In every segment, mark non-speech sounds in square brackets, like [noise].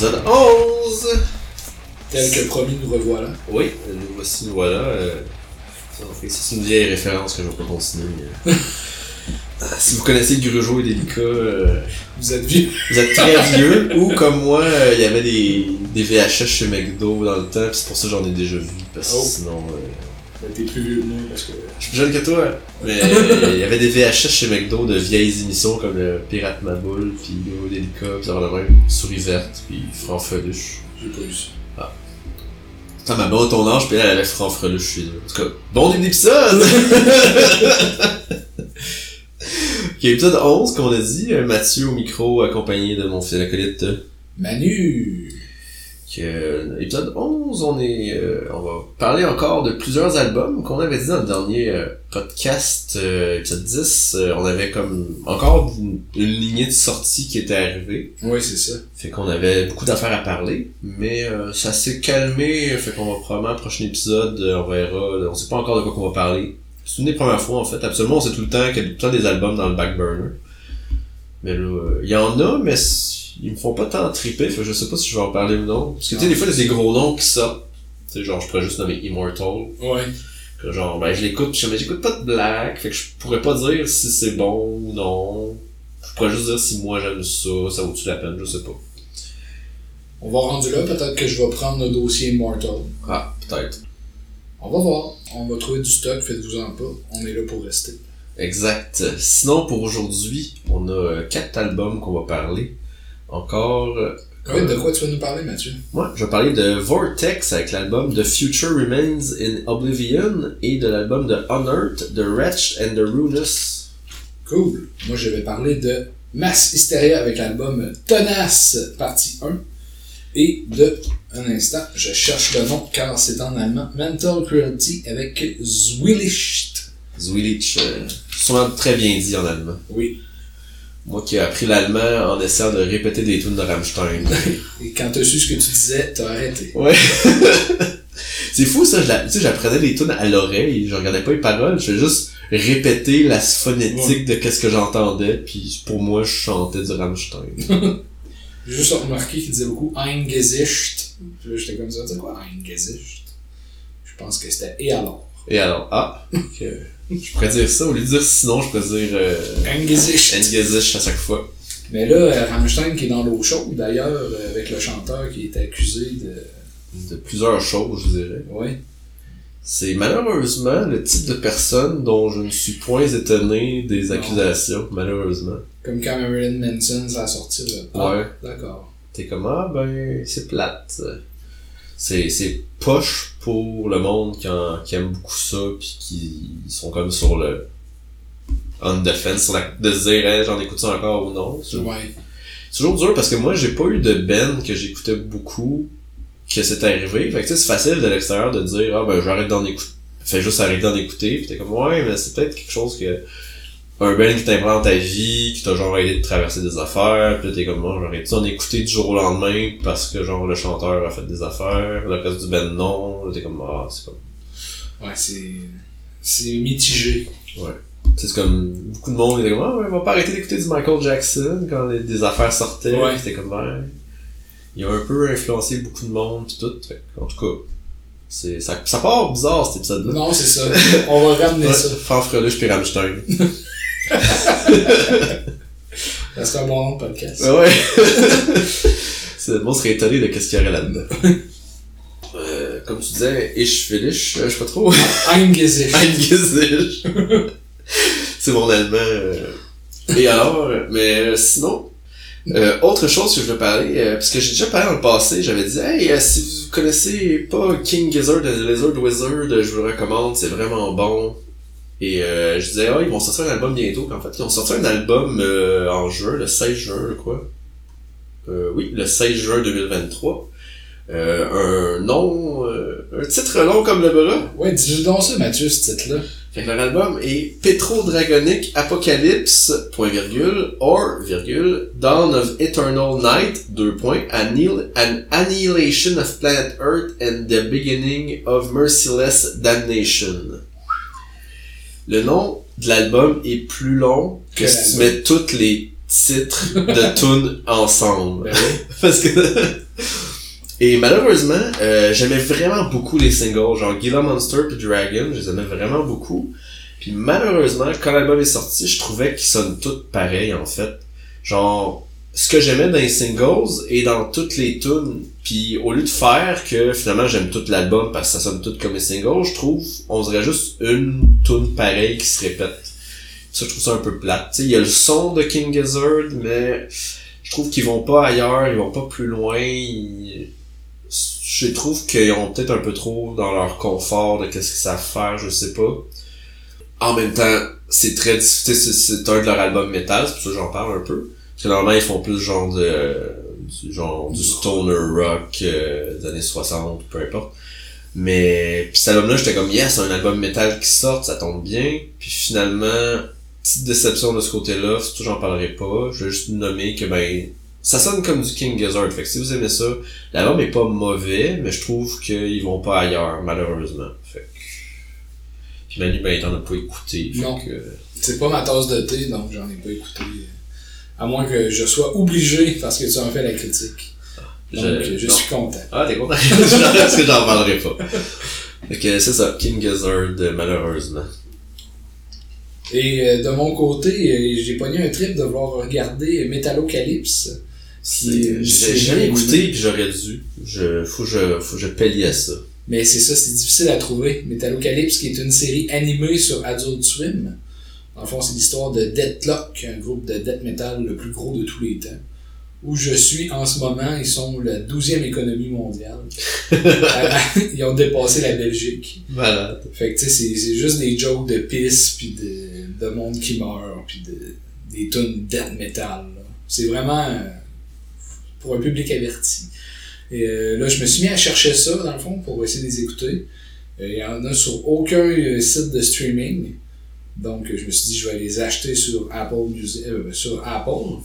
Épisode 11! Tel que promis, nous revoilà. Oui, nous voici, nous voilà. Euh, c'est une vieille référence que je vais pas continuer. euh. [laughs] Ah, si vous connaissez Grugeot et Delica, euh, Vous êtes vieux. vous êtes très [laughs] vieux, ou comme moi, euh, il y avait des, des VHS chez McDo dans le temps, c'est pour ça que j'en ai déjà vu, parce que Oh. sinon... T'es plus vieux que moi parce que. Je suis plus jeune que toi, mais [laughs] il y avait des VHS chez McDo de vieilles émissions comme le Pirate Maboule, puis et Delica, pis ça de même, Souris Verte, puis Franc-Feluche. J'ai pas eu ça. Putain, ma blonde, ton âge, puis elle, elle avait Franc-Freluche chez eux. En tout cas, bon début d'épisode! [laughs] ok, épisode 11, comme on a dit, euh, Mathieu au micro, accompagné de mon fils acolyte. Manu! Que, euh, épisode 11, on est, euh, on va parler encore de plusieurs albums qu'on avait dit dans le dernier euh, podcast, euh, épisode 10. euh, on avait comme encore une, une lignée de sorties qui était arrivée. Oui, c'est ça. Fait qu'on avait beaucoup d'affaires à parler, mais euh, ça s'est calmé, fait qu'on va probablement, prochain épisode, euh, on verra, on sait pas encore de quoi qu'on va parler. C'est une des premières fois en fait, absolument on sait tout le temps qu'il y a tout le temps des albums dans le back burner. Mais là, euh, il y en a, mais ils me font pas tant triper, fait je sais pas si je vais en parler ou non. Parce que tu sais, des fois il y a des gros noms qui sortent. Tu sais, genre je pourrais juste nommer Immortal. Ouais. Que genre, ben je l'écoute, pis je mais j'écoute pas de Black, fait que je pourrais pas dire si c'est bon ou non. Je pourrais juste dire si moi j'aime ça, ça vaut-tu la peine, je sais pas. On va rendu là, peut-être que je vais prendre le dossier Immortal. Ah, peut-être. On va voir. On va trouver du stock, faites-vous-en pas. On est là pour rester. Exact. Sinon, pour aujourd'hui, on a euh, quatre albums qu'on va parler. Encore, euh, Oui, de quoi tu vas nous parler, Mathieu? moi, je vais parler de Vortex avec l'album The Future Remains in Oblivion et de l'album de Unearthed, The Wretched and the Ruinous. Cool. Moi, je vais parler de Mass Hysteria avec l'album Tenace, partie 1. Et de, un instant, je cherche le nom car c'est en allemand, Mental Cruelty avec Zwillicht. Zwillich, euh, sûrement très bien dit en allemand. Oui. Moi qui ai appris l'allemand en essayant de répéter des tunes de Rammstein. [laughs] Et quand t'as su ce que tu disais, t'as arrêté. Ouais. [laughs] c'est fou ça, tu sais, j'apprenais des tunes à l'oreille, je regardais pas les paroles, je faisais juste répéter la phonétique de qu'est-ce que j'entendais, puis pour moi, je chantais du Rammstein. [laughs] J'ai juste remarqué qu'il disait beaucoup Eingesicht. Puis là, j'étais comme ça, tu sais quoi, Eingesicht? Je pense que c'était et alors. Et alors, ah, que- je pourrais dire ça, au lieu de dire sinon, je pourrais dire euh, Eingesicht. Engesisch à chaque fois. Mais là, euh, Rammstein qui est dans l'eau chaude d'ailleurs, euh, avec le chanteur qui est accusé de. De plusieurs choses, je dirais. Ouais. C'est malheureusement le type de personne dont je ne suis point étonné des Non. accusations, malheureusement. Comme quand Marilyn Manson ça a sorti là. Ah, Ouais. D'accord. T'es comme, ah ben, c'est plate. C'est, c'est poche pour le monde qui, en- qui aime beaucoup ça, puis qui sont comme sur le on defense, sur la, de se dire, Hey, j'en écoute ça encore ou non. C'est Ouais. toujours dur parce que moi, j'ai pas eu de Ben que j'écoutais beaucoup que c'est arrivé. Fait que c'est facile de l'extérieur de dire, ah ben, j'arrête d'en écouter. Fais juste arrêter d'en écouter, puis t'es comme, ouais, mais c'est peut-être quelque chose que un Ben qui t'implante ta vie, qui t'a genre aidé de traverser des affaires, pis là t'es comme moi, j'arrête d'en écouter du jour au lendemain parce que genre le chanteur a fait des affaires, le reste du Ben non, là t'es comme ah c'est comme Ouais, c'est. C'est mitigé. tu sais, c'est comme beaucoup de monde était comme ah ouais, on va pas arrêter d'écouter du Michael Jackson quand les- des affaires sortaient, Ouais. pis t'es comme ouais. Il a un peu influencé beaucoup de monde pis tout, fait en tout cas. C'est, ça, ça part bizarre cet épisode-là. Non, c'est ça. On va ramener Ouais, ça. Fanfreluche pis Rammstein. [laughs] C'est un bon nom de podcast. Ouais, ouais. [laughs] C'est- le monde serait étonné de qu'est-ce qu'il y aurait là-dedans. Euh, comme tu disais, Ich Felish, euh, je sais pas trop. Eingesicht. Eingesicht. C'est mon allemand. euh. Et alors, mais sinon, euh, autre chose que je veux parler, euh, parce que j'ai déjà parlé dans le passé, j'avais dit, hey, euh, si vous connaissez pas King Gizzard et Lizard Wizard, je vous le recommande, c'est vraiment bon. Et euh, je disais, ah, ils vont sortir un album bientôt. Puis En fait, ils ont sorti un album euh, en juin, le 16 juin, crois. Euh, oui, le 16 juin 2023. Euh, un nom, euh, un titre long comme le bras. Ouais, dis-nous donc ça, Mathieu, ce titre-là. Fait que leur album est Petro Dragonic Apocalypse, point virgule, or, virgule, Dawn of Eternal Night, deux points, Annihil- An Annihilation of Planet Earth and the Beginning of Merciless Damnation. Le nom de l'album est plus long que Que si tu mets tous les titres de [laughs] tunes ensemble. Ben oui. Parce que [laughs] Et malheureusement, euh, j'aimais vraiment beaucoup les singles, genre Gila Monster puis Dragon, je les aimais vraiment beaucoup. Puis malheureusement, quand l'album est sorti, je trouvais qu'ils sonnent tous pareils en fait. Genre, ce que j'aimais dans les singles et dans toutes les tunes, puis au lieu de faire que finalement j'aime tout l'album parce que ça sonne tout comme les singles, je trouve on dirait juste une tune pareille qui se répète. Ça, je trouve ça un peu plate. Il y a le son de King Gizzard, mais je trouve qu'ils vont pas ailleurs, ils vont pas plus loin. Je trouve qu'ils ont peut-être un peu trop dans leur confort de qu'est-ce qu'ils savent faire, je sais pas. En même temps, c'est très difficile, c'est un de leurs albums métal, c'est pour ça que j'en parle un peu. Parce que normalement, ils font plus genre de, du genre du stoner rock euh, des années 60, peu importe. Mais puis cet album-là, j'étais comme yes, un album métal qui sort, ça tombe bien. Puis finalement, petite déception de ce côté-là, surtout j'en parlerai pas. Je vais juste nommer que ben ça sonne comme du King Gizzard. Fait que si vous aimez ça, l'album est pas mauvais, mais je trouve qu'ils vont pas ailleurs, malheureusement. Fait que... Puis Manu, ben, t'en a pas écouté. Fait Non. que... C'est pas ma tasse de thé, donc j'en ai pas écouté. À moins que je sois obligé parce que tu en fais la critique. Donc, Je- suis content. Ah, t'es content? [laughs] Parce que j'en parlerai pas. Que c'est ça, King Gizzard, malheureusement. Et euh, de mon côté, euh, j'ai pogné un trip de vouloir regarder est- J'ai jamais écouté puis j'aurais dû. Je, faut que je, faut que je palliais ça. Mais c'est ça, c'est difficile à trouver. Metallocalypse, qui est une série animée sur Adult Swim. Dans le fond, c'est l'histoire de Deathlock, un groupe de death metal le plus gros de tous les temps. Où je suis en ce moment, ils sont la 12e économie mondiale. [laughs] ils ont dépassé la Belgique. Malade. Fait que tu sais, c'est- juste des jokes de pisse, puis de, de monde qui meurt, puis de, des tunes death metal. C'est vraiment euh, pour un public averti. Et euh, là, je me suis mis à chercher ça, dans le fond, pour essayer de les écouter. Euh, Il y en a sur aucun euh, site de streaming. Donc, je me suis dit, je vais les acheter sur Apple Music, euh, sur Apple.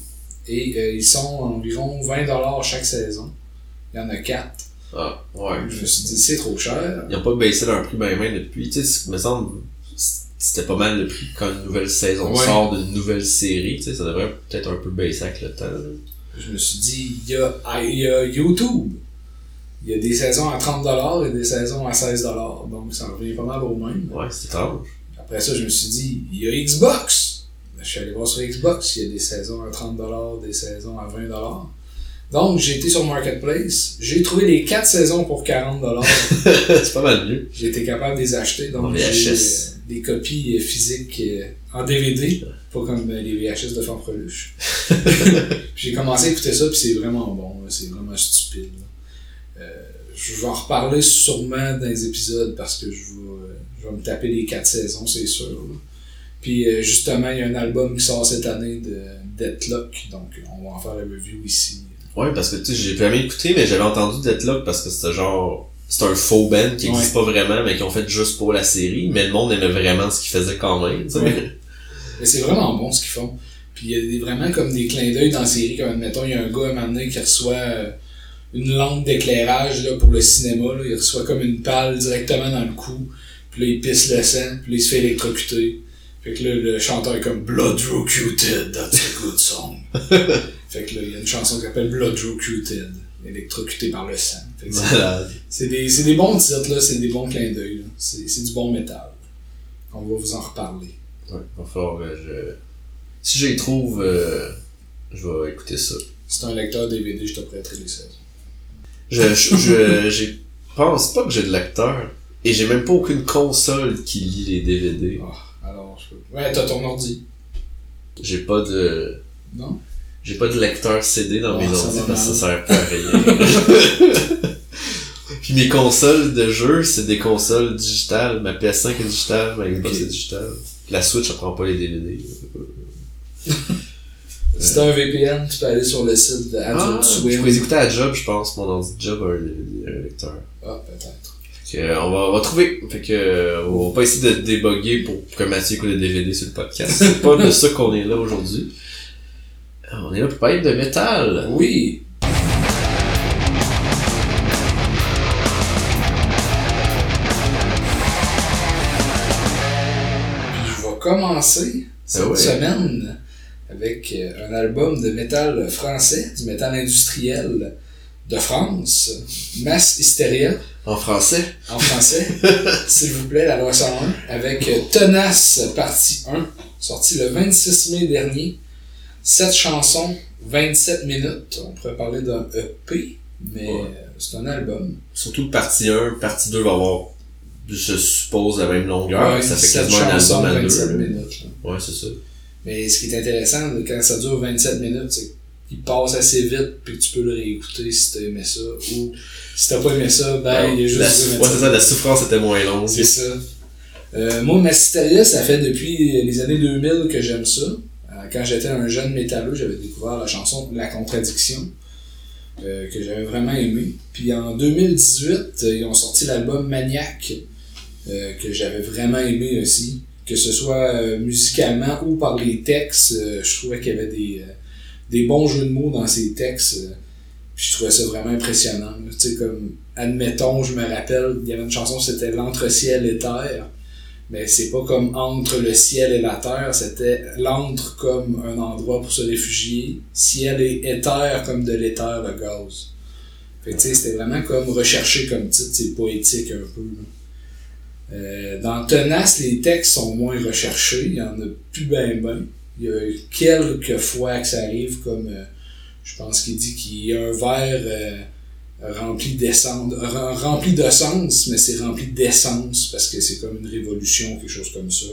Et euh, ils sont environ 20$ chaque saison. Il y en a 4. Ah, ouais. Je me suis dit, c'est trop cher. Ils ont pas baissé leur prix ben ben depuis. Tu sais, il me semble c'était pas mal le prix quand une nouvelle saison Ouais. sort d'une nouvelle série. Tu sais, ça devrait peut-être un peu baisser avec le temps. Je me suis dit, il y a, ah, il y a YouTube. Il y a des saisons à 30$ et des saisons à 16$. Donc ça revient pas mal au même. Ouais, c'est étrange. Après ça, je me suis dit, il y a Xbox. Je suis allé voir sur Xbox, il y a des saisons à 30$, des saisons à 20$. Donc j'ai été sur Marketplace, j'ai trouvé les 4 saisons pour 40$. [laughs] c'est pas mal mieux. j'ai été capable de les acheter. Donc j'ai euh, des copies euh, physiques euh, en DVD, pas comme les VHS de Fanfreluche. [laughs] J'ai commencé à écouter ça, puis c'est vraiment bon, c'est vraiment stupide. Euh, je vais en reparler sûrement dans les épisodes parce que je vais, je vais me taper les quatre saisons, c'est sûr. là. Puis euh, justement, il y a un album qui sort cette année de Deathlock, donc on va en faire la review ici. Ouais, parce que tu sais, j'ai jamais écouté, mais j'avais entendu Deathlock parce que c'était genre. C'est un faux band qui existe pas vraiment, mais qui ont fait juste pour la série. Mais le monde aimait vraiment ce qu'ils faisaient quand même. Ouais. Mais c'est vraiment bon ce qu'ils font. Puis il y a des, vraiment comme des clins d'œil dans la série, comme mettons, il y a un gars à un moment donné qui reçoit euh, une lampe d'éclairage là, pour le cinéma, là. il reçoit comme une palle directement dans le cou, puis là il pisse le sang, puis là il se fait électrocuter. Fait que là le chanteur est comme Blood Rocuted, that's a good song. [laughs] fait que là il y a une chanson qui s'appelle Blood Rocuted, électrocuté par le sang. C'est- des, des bons titres, là, c'est des bons clins d'œil. C'est du bon métal. On va vous en reparler. Ouais, va falloir, euh, je... Si je les trouve, euh, je vais écouter ça. Si un lecteur DVD, je te prêterai les saisons. Je, je, je pense pas que j'ai de lecteur. Et j'ai même pas aucune console qui lit les DVD. Ah, alors, je peux. Ouais, t'as ton ordi. J'ai pas de. Non? J'ai pas de lecteur CD dans Ah, mes ordi parce que ça sert pas à rien. [laughs] Puis mes consoles de jeu, c'est des consoles digitales. Ma PS5 est digitale, ma Xbox est digitale. La Switch, elle prend pas les DVD. [laughs] Si t'as un VPN, tu peux aller sur le site de Ah, Adult je Swim. peux les écouter à Job, je pense. Mon ordi Job a un, un lecteur. Ah, peut-être. Que, euh, on, va, on va trouver. Fait que, euh, on va pas essayer de débugger pour que Mathieu écoute les DVD sur le podcast. [laughs] C'est pas de ça qu'on est là aujourd'hui. Euh, On est là pour parler de métal. Oui. Je vais commencer cette Ah ouais. semaine avec un album de métal français, du métal industriel, de France, Mass Hysteria, En français? en français, [laughs] s'il vous plaît, la loi 101, avec Tenace, partie 1, sorti le 26 mai dernier. 7 chansons, 27 minutes. On pourrait parler d'un EP, mais Ouais. c'est un album. Surtout partie 1, partie 2 va avoir, je suppose, la même longueur. Ouais, ça fait 7 quasiment un album à 27 deux. minutes. là. Ouais, c'est ça. Mais ce qui est intéressant, quand ça dure 27 minutes, c'est qu'il passe assez vite, puis tu peux le réécouter si t'as aimé ça. Ou si t'as pas aimé ça, ben, il est juste la, duré ouais, 27 c'est ça, la souffrance était moins longue. C'est ça. Euh, moi, Massisteria, ça fait depuis les années 2000 que j'aime ça. Euh, quand j'étais un jeune métalleux, j'avais découvert la chanson La Contradiction, euh, que j'avais vraiment aimé. Puis en 2018, euh, ils ont sorti l'album Maniac, euh, que j'avais vraiment aimé aussi. Que ce soit musicalement ou par les textes, je trouvais qu'il y avait des, des bons jeux de mots dans ces textes. euh, je trouvais ça vraiment impressionnant. Tu sais, comme, admettons, je me rappelle, il y avait une chanson, c'était L'entre-ciel et terre. Mais c'est pas comme entre le ciel et la terre, c'était l'entre comme un endroit pour se réfugier, ciel et éther comme de l'éther, le gaz. Tu sais, c'était vraiment comme recherché comme titre, c'est poétique un peu. Euh, dans Tenace, les textes sont moins recherchés, il y en a plus ben ben. Il y a quelques fois que ça arrive, comme euh, je pense qu'il dit qu'il y a un verre euh, rempli d'essence, rem- rempli de sens, mais c'est rempli d'essence parce que c'est comme une révolution, quelque chose comme ça.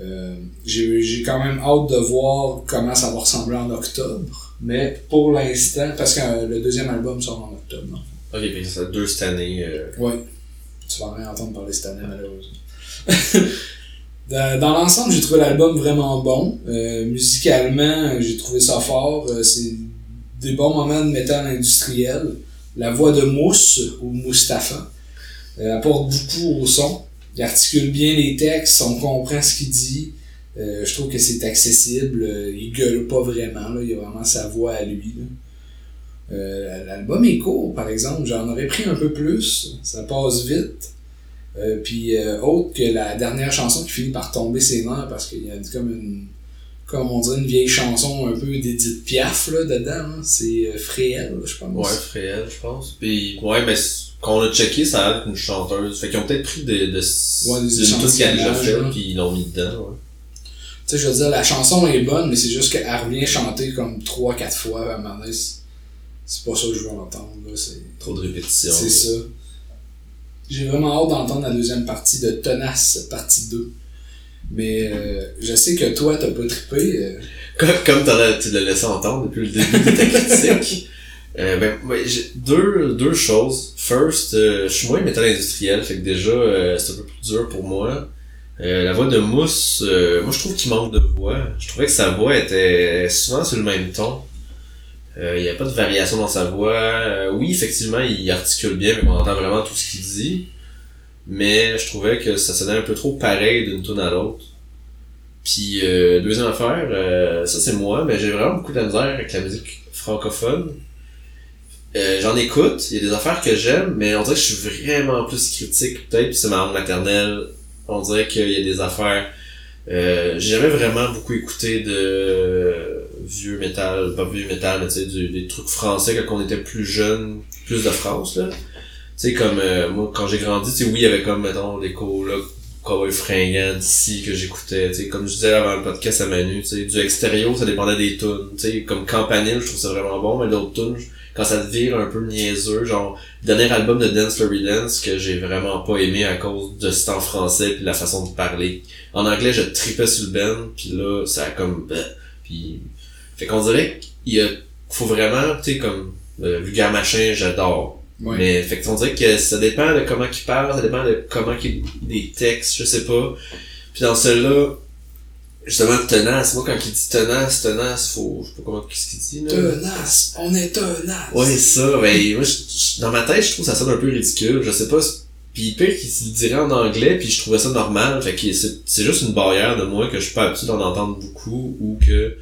Euh, j'ai quand même hâte de voir comment ça va ressembler en octobre, mais pour l'instant, parce que le deuxième album sort en octobre. non? Ok, puis ça deux cette année. Ouais. Tu vas rien entendre parler cette année, malheureusement. [laughs] dans dans l'ensemble, j'ai trouvé l'album vraiment bon. Euh, musicalement, j'ai trouvé ça fort. Euh, c'est des bons moments de métal industriel. La voix de Mousse, ou Mustapha, euh, apporte beaucoup au son. Il articule bien les textes, on comprend ce qu'il dit. Euh, je trouve que c'est accessible. Euh, il gueule pas vraiment. Il a vraiment sa voix à lui. Euh, L'album est court, par exemple. J'en aurais pris un peu plus. Ça passe vite. Euh, puis euh, autre que la dernière chanson qui finit par tomber ses nerfs parce qu'il y a comme une comme on dirait une vieille chanson un peu d'Edith Piaf là dedans hein. c'est euh, Fréhel je pense Ouais, Fréhel, je pense. Puis, ouais, mais c- quand on a checké, ça a l'air une chanteuse. Fait qu'ils ont peut-être pris de, de, Ouais, des qu'elle a déjà fait, là. puis ils l'ont mis dedans, ouais. tu sais je veux dire la chanson est bonne mais c'est juste qu'elle revient chanter comme 3-4 fois à un moment c'est pas ça que je veux entendre là c'est Trop de répétitions. C'est ça. J'ai vraiment hâte d'entendre la deuxième partie de Tenace, partie 2. Mais euh, je sais que toi, t'as pas trippé. euh, Comme, comme as- tu l'as laissé entendre depuis le début de ta [laughs] critique. euh, ben, deux, deux choses. First, je suis moins métal industriel, fait que déjà, c'est un peu plus dur pour moi. La voix de Mousse, moi je trouve qu'il manque de voix. Je trouvais que sa voix était souvent sur le même ton. Euh, Il n'y a pas de variation dans sa voix. Euh, oui, effectivement, il articule bien, mais on entend vraiment tout ce qu'il dit. Mais je trouvais que ça sonnait un peu trop pareil d'une tune à l'autre. Puis euh, deuxième affaire, euh, ça c'est moi, mais j'ai vraiment beaucoup de avec la musique francophone. J'en écoute, il y a des affaires que j'aime, mais on dirait que je suis vraiment plus critique peut-être, c'est ma langue maternelle. On dirait qu'il y a des affaires. J'ai jamais vraiment beaucoup écouté de vieux métal, pas vieux métal, mais tu sais, des trucs français quand on était plus jeune, plus de France là. Tu sais, comme euh, moi, quand j'ai grandi, tu sais, oui, il y avait comme, mettons, les colocs Cowboy fringant d'ici que j'écoutais, tu sais, comme je disais avant le podcast à Manu, tu sais, du extérieur, ça dépendait des tunes, tu sais, comme Campanile, je trouve ça vraiment bon, mais d'autres tunes, quand ça vire un peu niaiseux, genre, le dernier album de Dance Flurry Dance que j'ai vraiment pas aimé à cause de ce en français puis la façon de parler. En anglais, je tripais sur le Ben, puis là, ça a comme, bah, puis, fait qu'on dirait qu'il a, faut vraiment, tu sais, comme, euh, vulgaire machin, j'adore. Ouais. Mais fait que on dirait que ça dépend de comment il parle, ça dépend de comment il des textes, je sais pas. Puis dans celle-là, justement tenace, moi quand il dit tenace, tenace, faut. Je sais pas comment qu'est-ce qu'il dit là. Tenace, on est tenace. Ouais, ça, ben moi je- dans ma tête je trouve ça sonne un peu ridicule, je sais pas. Puis pire qu'il se dirait en anglais, puis je trouvais ça normal, fait que c'est c'est juste une barrière de moi que je suis pas habitué d'en entendre beaucoup ou que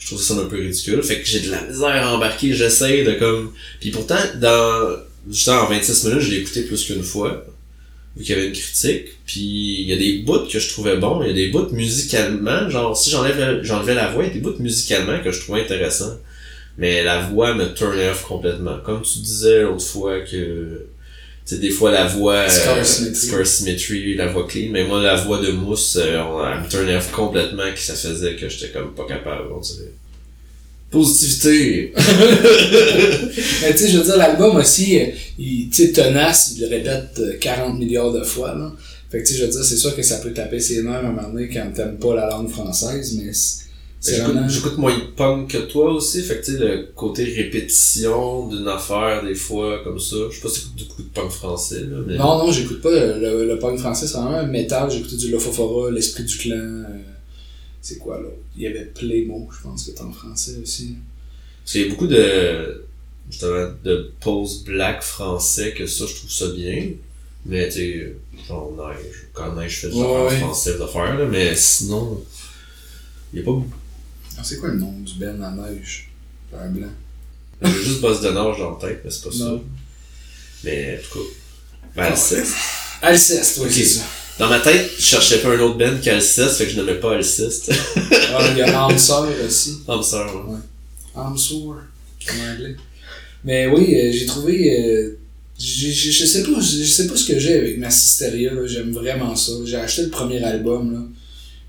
je trouve ça un peu ridicule. Fait que j'ai de la misère à embarquer, j'essaye de comme. Puis pourtant, dans. Justement, en 26 minutes, je l'ai écouté plus qu'une fois. Vu qu'il y avait une critique. Puis il y a des bouts que je trouvais bons. Il y a des bouts musicalement. Genre, si j'enlève j'enlevais la voix, il y a des bouts musicalement que je trouvais intéressants. Mais la voix me turn off complètement. Comme tu disais l'autre fois que, sais, des fois la voix, Scar euh, symmetry. La voix clean, mais moi la voix de Mousse, euh, on, off complètement, que ça faisait que j'étais comme pas capable, on dirait. Positivité! [laughs] Mais tu sais, je veux dire, l'album aussi, euh, il, tu sais, tenace, il le répète euh, 40 milliards de fois, là. Fait que tu sais, je veux dire, c'est sûr que ça peut taper ses nerfs à un moment donné quand t'aimes pas la langue française, mais vraiment... j'écoute moins de punk que toi aussi, fait que tu sais, le côté répétition d'une affaire, des fois, comme ça. Je sais pas si t'écoutes beaucoup de punk français, là, mais... Non, non, j'écoute pas euh, le, le punk français, c'est vraiment un métal, j'écoutais du Lofofora, l'esprit du clan, euh, c'est quoi, là? Il y avait Playmo, je pense que c'est en français aussi. Parce qu'il y a beaucoup de, justement, de post-black français que ça, je trouve ça bien. Mais, tu sais, genre neige. Quand neige, je fais du Ouais, affaires ouais. français d'affaires, là. Mais sinon, il y a pas beaucoup. Ah, c'est quoi le nom du Ben à neige? Un blanc. J'ai juste boss de nage dans la tête, mais c'est pas ça. Mais, en tout cas. Ben, Ah, c'est- Alceste, oui, Ok. c'est ça. Dans ma tête, je cherchais pas un autre band qu'Alceste, fait que je nommais pas Alceste. Ah, il y a Answer aussi. Homme sœur, ouais. Answer, en anglais. Mais oui, euh, j'ai trouvé. euh, j'ai- je sais pas, je sais pas ce que j'ai avec Massisteria, là. J'aime vraiment ça. J'ai acheté le premier album, là.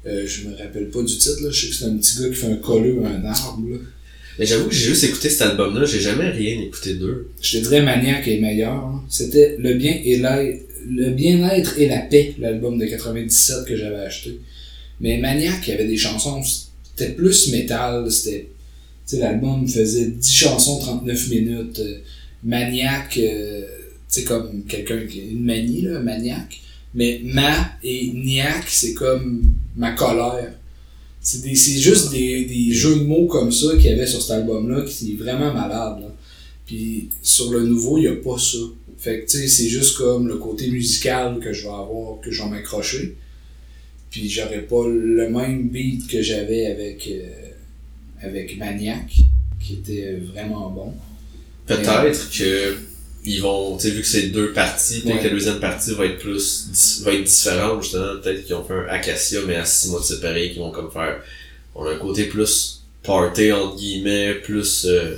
Euh, je me rappelle pas du titre, là. Je sais que c'est un petit gars qui fait un colleux à un arbre, là. Mais j'avoue que j'ai juste écouté cet album-là, j'ai jamais rien écouté d'eux. Je te dirais Maniac est meilleur. hein. C'était Le bien et le bien-être et la paix, l'album de 97 que j'avais acheté. Mais Maniac, il y avait des chansons, c'était plus métal, c'était. Tu sais, l'album faisait 10 chansons, 39 minutes. euh, Maniac, euh, tu sais, comme quelqu'un qui. Une manie, là, Maniac. Mais ma et niac, c'est comme ma colère. C'est des- c'est juste des, jeux de mots comme ça qu'il y avait sur cet album-là qui est vraiment malade. Puis sur le nouveau, il n'y a pas ça. Fait que tu sais, c'est juste comme le côté musical que je vais avoir, que je vais m'accrocher. Puis j'aurais pas le même beat que j'avais avec, euh, avec Maniac, qui était vraiment bon. Peut-être que ils vont, tu sais, vu que c'est deux parties, peut-être Ouais. que la deuxième partie va être plus, va être différente, justement. Peut-être qu'ils ont fait un Acacia, mais à six mois de séparés, qui vont comme faire, on a un côté plus party, entre guillemets, plus, euh,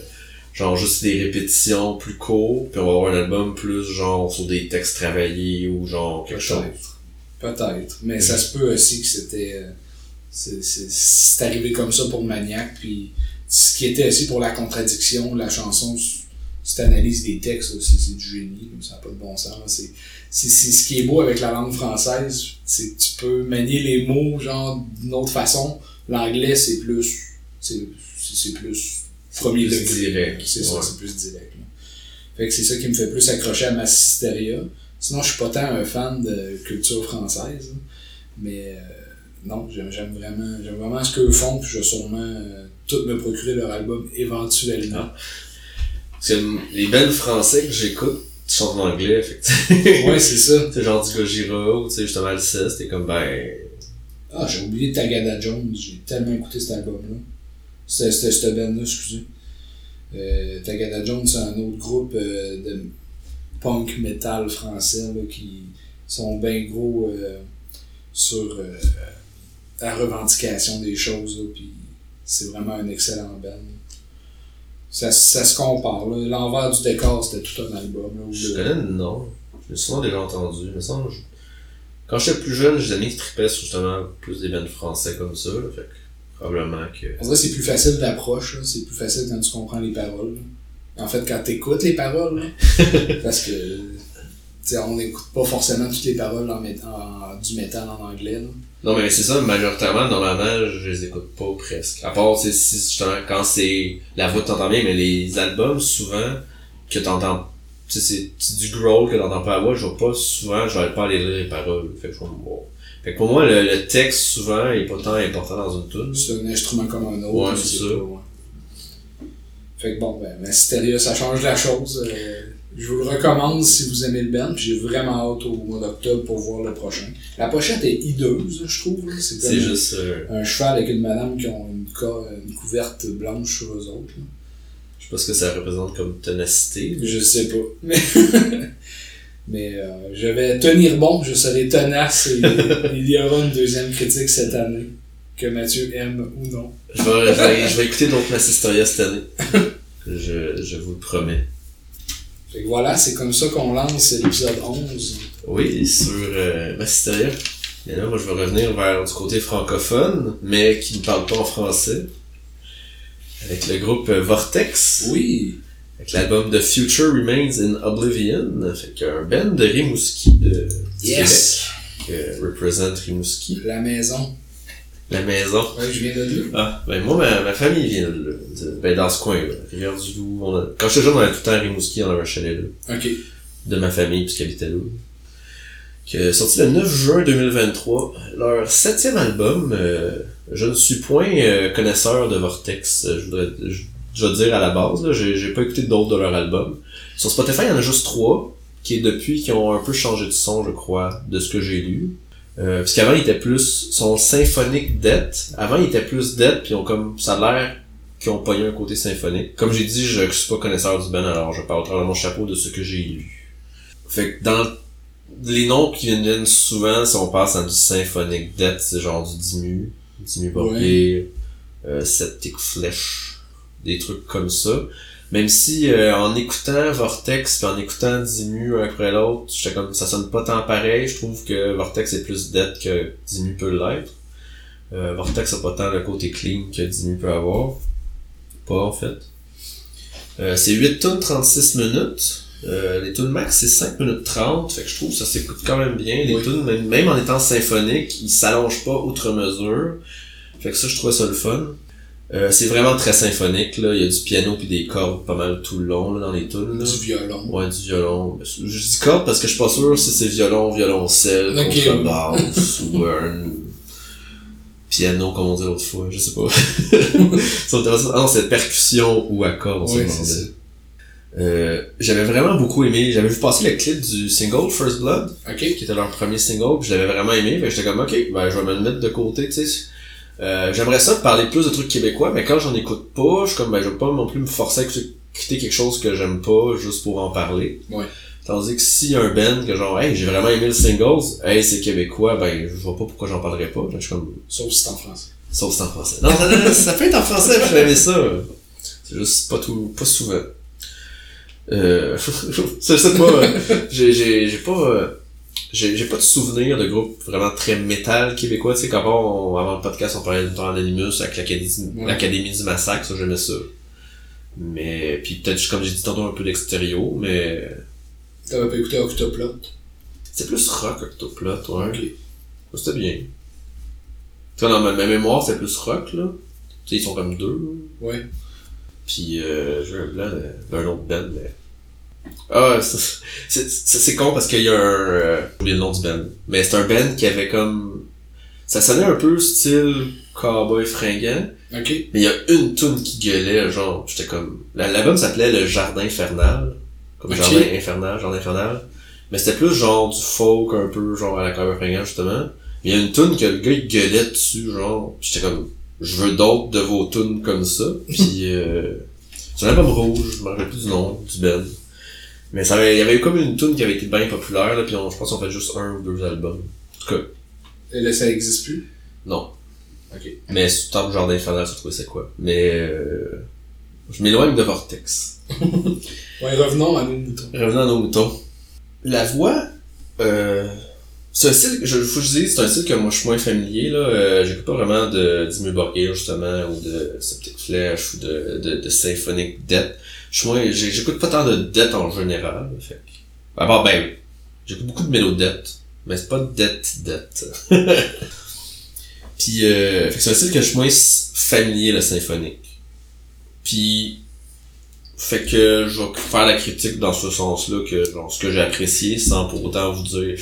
genre juste des répétitions plus courts, puis on va avoir un album plus genre sur des textes travaillés ou genre quelque chose. Peut-être. Peut-être. Mais ça se peut aussi que c'était. euh, c'est- c'est c'est arrivé comme ça pour Maniac. Puis ce qui était aussi pour la contradiction, la chanson, si tu analyses des textes, c'est du génie. Ça n'a pas de bon sens. C'est ce qui est beau avec la langue française. C'est que tu peux manier les mots genre d'une autre façon. L'anglais, c'est plus. C'est plus premier plus degré. direct, C'est ça, ouais. c'est plus direct. là. Fait que c'est ça qui me fait plus accrocher à Massisteria. Sinon, je suis pas tant un fan de culture française. là. Mais euh, non, j'aime vraiment, j'aime vraiment ce qu'eux font, puis je vais sûrement euh, tout me procurer leur album éventuellement. Parce que les bands français que j'écoute sont en anglais, que, [laughs] ouais, c'est ça. sais, genre du Gojira, ou tu sais, justement, le 16, t'es comme, ben, Ah, j'ai oublié Tagada Jones, j'ai tellement écouté cet album-là. C'était cette band-là, excusez. Euh, Tagada Jones, c'est un autre groupe euh, de punk metal français là, qui sont bien gros euh, sur la revendication des choses. Là, puis c'est vraiment un excellent band. Ça, ça se compare. L'envers du décor, c'était tout un album. Là, où je le- connais le nom. Je l'ai souvent déjà entendu. Mais ça, je- quand j'étais plus jeune, j'ai des amis qui tripaient sur justement plus des bands français comme ça, là, fait que probablement que. Dirait que c'est plus facile d'approche, c'est plus facile quand tu comprends les paroles. En fait, quand tu écoutes les paroles, là. [laughs] parce que tu sais, on n'écoute pas forcément toutes les paroles en en- du métal en anglais. Là. Non, mais c'est ça, majoritairement, normalement, je les écoute pas presque. À part, si, justement, quand c'est la voix que t'entends bien, mais les albums, souvent, que t'entends, tu sais, c'est- du growl que t'entends pas la voix, je vais pas souvent, je vais pas aller lire les paroles. Fait que je vais. Fait que pour moi, le, le texte, souvent, est pas tant important dans une tune. C'est un instrument comme un autre. Ouais, mais c'est ça. pas- ouais. Fait que bon, ben, Masteria, ça change la chose. Euh, je vous le recommande si vous aimez le band. J'ai vraiment hâte au mois d'octobre pour voir le prochain. La pochette est hideuse, je trouve. C'est juste, euh, un cheval avec une madame qui ont une, co- une couverte blanche sur eux autres. là. je sais pas ce que ça représente comme ténacité. Je sais pas. [laughs] Mais, mais euh, je vais tenir bon, je serai tenace et il y aura une deuxième critique cette année. que Mathieu aime ou non. Je vais, je vais, je vais écouter d'autres Massistoria cette année. Je, je vous le promets. Fait que voilà, c'est comme ça qu'on lance l'épisode 11. Oui, sur euh. Et là, moi, je vais revenir vers du côté francophone, mais qui ne parle pas en français. Avec le groupe euh, Vortex. Oui. Avec l'album The Future Remains in Oblivion. Fait qu'un band de Rimouski de Yes. Québec. Que représente Rimouski. La maison. La maison. Ouais, je viens de là. Ah, ben moi, ma, ma famille vient de là. De- Ben, dans ce coin-là. Rivière-du-Loup. On a... Quand j'étais jeune, on tout le temps à Rimouski, on avait un chalet là. Ok. De ma famille, puisqu'elle habitait là. Qui est sorti le 9 juin 2023. Leur septième album. euh, je ne suis point euh, connaisseur de Vortex. euh, Je voudrais... Je, dire à la base, j'ai pas écouté d'autres de leur album. Sur Spotify, il y en a juste trois, qui est depuis qui ont un peu changé de son, je crois, de ce que j'ai lu. Euh, parce qu'avant, il était plus son symphonique death. Avant, il était plus death, puis ils ont comme ça a l'air qu'ils ont pogné un côté symphonique. Comme j'ai dit, je, suis pas connaisseur du band, alors je parle travers de mon chapeau de ce que j'ai lu. Fait que dans les noms qui viennent souvent, si on passe dans du symphonique death, c'est genre du Dimu, Dimu Borgir, euh, Septic Flesh, des trucs comme ça. Même si euh, en écoutant Vortex puis en écoutant Dimu un après l'autre, j'étais comme ça sonne pas tant pareil. Je trouve que Vortex est plus dead que Dimu peut l'être. Euh, Vortex a pas tant le côté clean que Dimu peut avoir. Pas en fait. Euh, c'est 8 tonnes 36 minutes. Euh, les tunes max c'est 5 minutes 30. Fait que je trouve que ça s'écoute quand même bien. Les Oui. tunes, même, même en étant symphoniques, ils s'allongent pas outre mesure. Fait que ça je trouvais ça le fun. Euh, c'est vraiment très symphonique là. Il y a du piano puis des cordes pas mal tout le long là, dans les tunes. là. Du violon. Ouais, du violon. Je dis corde parce que je suis pas sûr si c'est violon, violoncelle, Ok. contrebasse [laughs] ou un piano, comme on dit l'autre fois, je sais pas. [laughs] c'est intéressant. Ah non, c'est percussion ou accord, on se demandait. ça. Euh, j'avais vraiment beaucoup aimé. J'avais vu passer le clip du single First Blood, Ok. qui était leur premier single, puis je l'avais vraiment aimé. J'étais comme, ok, ben, je vais me le mettre de côté, tu sais. Euh, j'aimerais ça parler plus de trucs québécois, mais quand j'en écoute pas, je comme, ben, je veux pas non plus me forcer à écouter quelque chose que j'aime pas juste pour en parler. Ouais. Tandis que s'il y a un band que genre, hey, j'ai vraiment aimé le singles, hey, c'est québécois, ben, je vois pas pourquoi j'en parlerais pas. Je suis comme, Sauf si c'est en français. sauf que c'est en français. Non, ça, ça peut être en français, j'ai aimé ça. C'est juste pas tout, pas souvent. Euh, [laughs] je sais pas, euh, j'ai, j'ai, j'ai pas, euh, j'ai, j'ai pas de souvenir de groupe vraiment très métal québécois, tu sais, qu'avant, on- avant le podcast, on parlait de temps Anonymous avec l'Académie, Ouais. du Massacre, ça, j'aimais ça. Mais, puis peut-être, comme j'ai dit tantôt, un peu d'extérieur, mais T'avais pas écouté Octoplot? c'est plus rock, Octoplot, ouais. Ok. C'était bien. Tu dans ma, ma mémoire, c'est plus rock, là. Tu sais, ils sont comme deux, là. Ouais. Puis euh, j'ai un blanc d'un autre band, mais... Ah, c'est con parce qu'il y a un... Euh, j'ai oublié le nom du band. Mais c'est un band qui avait comme... Ça sonnait un peu style cowboy fringant, Ok. mais il y a une tune qui gueulait, genre, j'étais comme... la- L'album s'appelait Le Jardin Infernal. Comme. Jardin Infernal, Jardin Infernal. Mais c'était plus genre du folk, un peu genre à la cowboy fringant, justement. Mais il y a une tune que le gars il gueulait dessus, genre, j'étais comme... Je veux d'autres de vos tunes comme ça. Puis... Euh, c'est un album rouge, je me rappelle plus du nom du band. Mais ça avait, il y avait eu comme une tune qui avait été bien populaire, là, puis on, je pense qu'on fait juste un ou deux albums. En tout cas, Et là, ça existe plus? non. Ok. Mais sous Top Jardin Infernal, je trouvais c'est quoi? Mais euh, je m'éloigne de Vortex. [laughs] Ouais, revenons à nos moutons. Revenons à nos moutons. La voix, euh, c'est un style, je, faut que je dise, c'est un style que moi je suis moins familier, là. Euh, j'écoute pas vraiment de Dimmu Borgir, justement, ou de Septic Flesh, ou de, de, de Symphonic Death. Je j'ai- j'écoute pas tant de Death en général, fait À part, ben, j'écoute beaucoup de Mélodette, mais c'est pas Death Death. [laughs] Puis, euh, c'est un style que je suis moins familier, le symphonique. Puis, fait que je vais faire la critique dans ce sens-là, que genre, ce que j'ai apprécié, sans pour autant vous dire...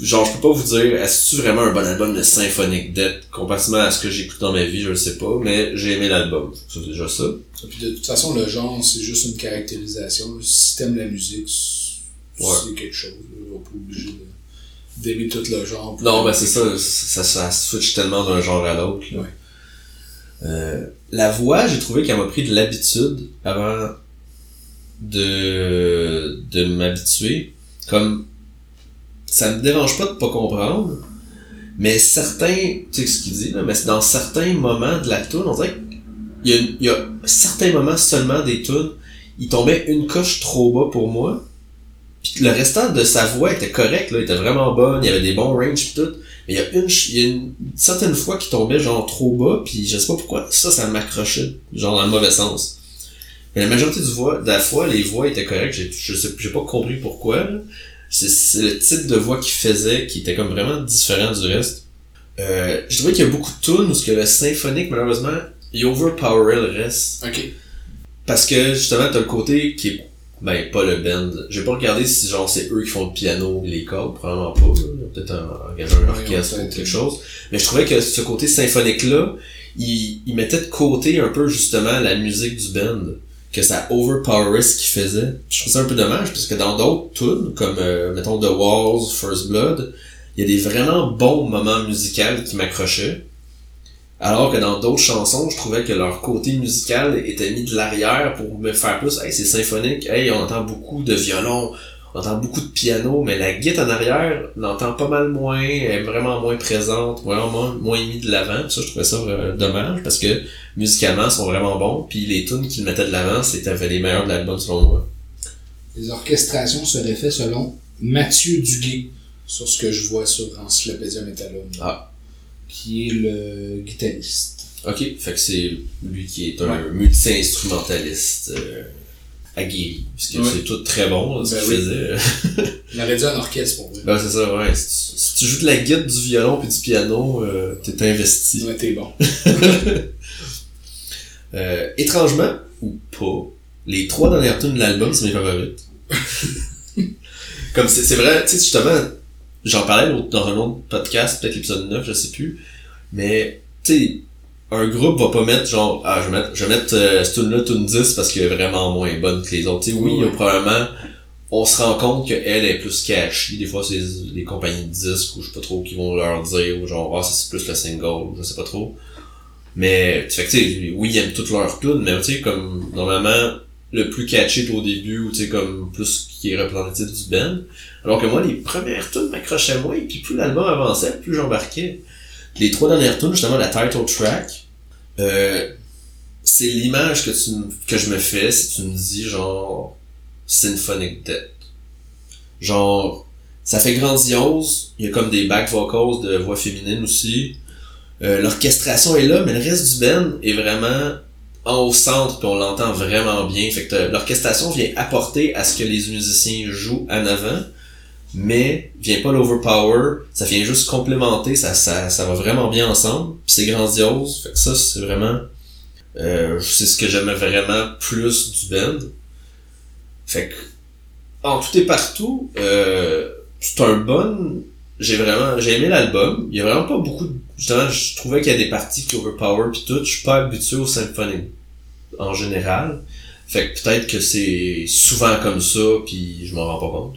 genre, je peux pas vous dire, est-ce que vraiment un bon album de Symphonic Death, comparativement à ce que j'écoute dans ma vie, je le sais pas, mais j'ai aimé l'album. C'est déjà ça. Et puis de toute façon, le genre, c'est juste une caractérisation. Si t'aimes la musique, c'est Ouais. quelque chose. On pas obligé d'aimer tout le genre. Non, ben c'est ça, ça, ça switch tellement d'un genre à l'autre. Ouais. Euh, la voix, j'ai trouvé qu'elle m'a pris de l'habitude avant de, de m'habituer. Comme, ça me dérange pas de pas comprendre, Mais certains, tu sais ce qu'il dit là, mais dans certains moments de la tune, on dirait qu'il y a, il y a certains moments seulement des tunes, il tombait une coche trop bas pour moi. Puis le restant de sa voix était correct, là, il était vraiment bonne, il y avait des bons ranges pis tout. Mais il y a une, il y a une certaine fois qu'il tombait genre trop bas, puis je sais pas pourquoi, ça, ça m'accrochait, genre dans le mauvais sens. Mais la majorité du voix, de la fois, les voix étaient correctes, j'ai, je sais, j'ai pas compris pourquoi, là. C'est, le type de voix qu'il faisait qui était comme vraiment différent du reste. Euh, je trouvais qu'il y a beaucoup de tunes où ce que le symphonique, malheureusement, il overpowerait le reste. Ok. Parce que justement, t'as le côté qui est. Ben, pas le band. J'ai pas regardé si genre c'est eux qui font le piano les cordes, probablement pas. peut-être un, un Ouais, orchestre ou quelque chose. Mais je trouvais que ce côté symphonique-là, il, il mettait de côté un peu justement la musique du band. Que ça overpowerait ce qu'il faisait. Je trouve ça un peu dommage parce que dans d'autres tunes, comme euh, mettons The Walls, First Blood, il y a des vraiment bons moments musicaux qui m'accrochaient. Alors que dans d'autres chansons, je trouvais que leur côté musical était mis de l'arrière pour me faire plus, hey, c'est symphonique, hey, on entend beaucoup de violon, on entend beaucoup de piano, mais la guitare en arrière, on entend pas mal moins, elle est vraiment moins présente, vraiment moins, moins mis de l'avant. Ça, je trouvais ça euh, dommage parce que musicalement, ils sont vraiment bons, puis les tunes qu'ils mettaient de l'avant, c'était les meilleurs de l'album selon moi. Les orchestrations seraient faites selon Mathieu Duguay, sur ce que je vois sur Encyclopédia Metallum. Ah. Qui est le guitariste. Ok, fait que c'est lui qui est un Ouais. multi-instrumentaliste euh, aguerri, parce que c'est tout très bon, là, ce Ben qu'il oui. faisait. [laughs] Il aurait dû un orchestre pour vrai. Ben, c'est ça, ouais. Si tu, si tu joues de la guitare, du violon puis du piano, euh, t'es investi. Ouais, t'es bon. [laughs] Euh, étrangement, ou pas, les trois dernières tunes de l'album, c'est mes favorites. [laughs] Comme c'est, c'est vrai, tu sais, justement, j'en parlais dans un autre podcast, peut-être l'épisode 9, je sais plus, mais, tu sais, un groupe va pas mettre genre, ah, je vais mettre, je vais mettre euh, cette tune-là, tune 10 parce qu'elle est vraiment moins bonne que les autres. Tu sais, oui, il y a Ouais. probablement, on se rend compte qu'elle est plus catchy. Des fois, c'est des compagnies de disques ou je sais pas trop qui vont leur dire, ou genre, ah, ça, c'est plus le single, je sais pas trop. Mais, tu sais, que, tu sais, oui, ils aiment toutes leurs tunes, mais tu sais, comme, normalement, le plus catchy au début, ou tu sais, comme, plus qui est représentatif du band. Alors que moi, les premières tunes m'accrochaient moins, et puis plus l'album avançait, plus j'embarquais. Les trois dernières tunes, justement, la title track, euh, c'est l'image que tu que je me fais si tu me dis, genre, Symphonic Death. Genre, ça fait grandiose, il y a comme des back vocals de voix féminine aussi. Euh, L'orchestration est là, mais le reste du band est vraiment en au centre, puis on l'entend vraiment bien. Fait que l'orchestration vient apporter à ce que les musiciens jouent en avant, mais vient pas l'overpower, ça vient juste complémenter, ça, ça, ça va vraiment bien ensemble, puis c'est grandiose. Fait que ça, c'est vraiment... Euh, c'est ce que j'aimais vraiment plus du band. Fait que, en tout et partout, euh, c'est un bon... J'ai vraiment... J'ai aimé l'album. Il y a vraiment pas beaucoup de... Justement, je trouvais qu'il y a des parties qui overpower pis tout. Je suis pas habitué au symphonique en général. Fait que peut-être que c'est souvent comme ça, puis je m'en rends pas compte.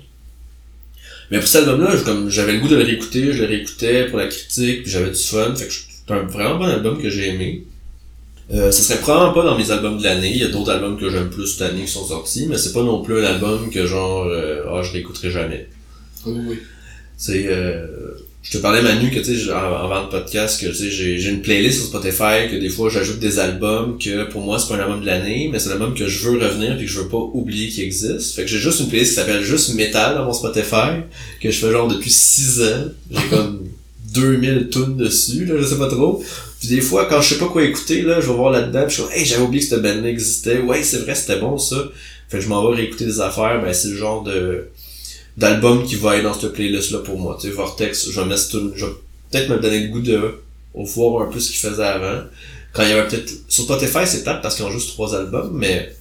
Mais pour cet album-là, comme j'avais le goût de le réécouter, je le réécoutais pour la critique, puis j'avais du fun. Fait que c'est un vraiment bon album que j'ai aimé. Euh, ce serait probablement pas dans mes albums de l'année. Il y a d'autres albums que j'aime plus cette année qui sont sortis, mais c'est pas non plus un album que genre, euh, ah, je réécouterai jamais. Oui, oui. C'est, euh, je te parlais Manu que tu sais, avant le podcast que tu sais, j'ai, j'ai une playlist sur Spotify que des fois j'ajoute des albums que pour moi c'est pas un album de l'année, mais c'est un album que je veux revenir puis que je veux pas oublier qu'il existe. Fait que j'ai juste une playlist qui s'appelle juste Metal dans mon Spotify que je fais genre depuis 6 ans. J'ai [laughs] comme 2000 tunes dessus, là, je sais pas trop. Puis des fois, quand je sais pas quoi écouter, là, je vais voir là-dedans, puis je suis comme, hey, j'avais oublié que cette band existait. Ouais, c'est vrai, c'était bon, ça. Fait que je m'en vais réécouter des affaires, ben, c'est le genre de, d'album qui va être dans cette playlist-là pour moi. Tu sais, Vortex, je vais mettre une, je vais peut-être me donner le goût de voir un peu ce qu'il faisait avant. Quand il y avait peut-être, sur Spotify, c'est tard parce qu'ils ont juste trois albums, mais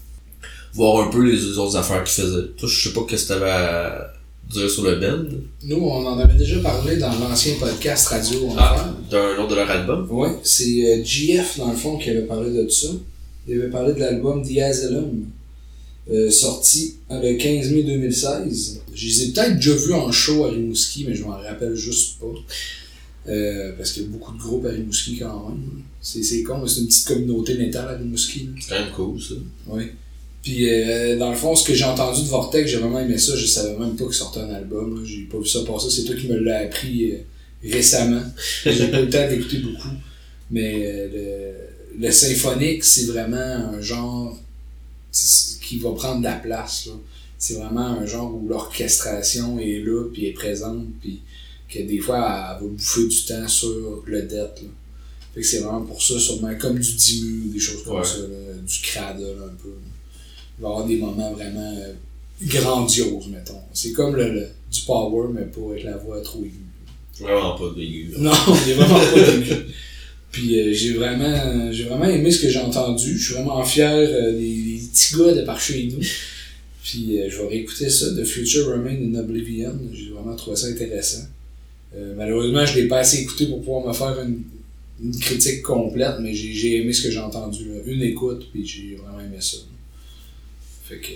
voir un peu les autres affaires qu'ils faisaient. Toi, je sais pas qu'est-ce que t'avais à dire sur le band. Nous, on en avait déjà parlé dans l'ancien podcast Radio Ah, d'un autre de leur album? Ouais, c'est euh, GF, dans le fond, qui avait parlé de ça. Il avait parlé de l'album The Asylum, euh, sorti le 15 mai 2016. Je les ai peut-être déjà vus en show à Rimouski, mais je m'en rappelle juste pas. Euh, parce qu'il y a beaucoup de groupes à Rimouski quand même. C'est con, mais c'est une petite communauté métal à Rimouski. C'est quand même cool, ça. Oui. Puis, euh, dans le fond, ce que j'ai entendu de Vortex, j'ai vraiment aimé ça. Je savais même pas qu'il sortait un album. J'ai pas vu ça passer. C'est toi qui me l'as appris récemment. J'ai pas eu le temps d'écouter beaucoup. Mais le, le symphonique, c'est vraiment un genre qui va prendre de la place. C'est vraiment un genre où l'orchestration est là, puis est présente, puis que des fois, elle va bouffer du temps sur le death. Là. Fait que c'est vraiment pour ça, sûrement comme du Dimu, des choses comme Ouais. ça, là, du Cradle un peu. Il va y avoir des moments vraiment euh, grandioses, mettons. C'est comme le, le- du power, mais pas avec la voix trop aiguë. Vraiment pas d'aigu. Non, il est vraiment pas. [laughs] Puis euh, j'ai vraiment j'ai vraiment aimé ce que j'ai entendu. Je suis vraiment fier euh, des, des petits gars de par chez nous. Puis euh, je vais réécouter ça, The Future Remain in Oblivion. J'ai vraiment trouvé ça intéressant. Malheureusement, je l'ai pas assez écouté pour pouvoir me faire une, une critique complète, mais j'ai aimé ce que j'ai entendu. là. Une écoute, puis j'ai vraiment aimé ça. Fait que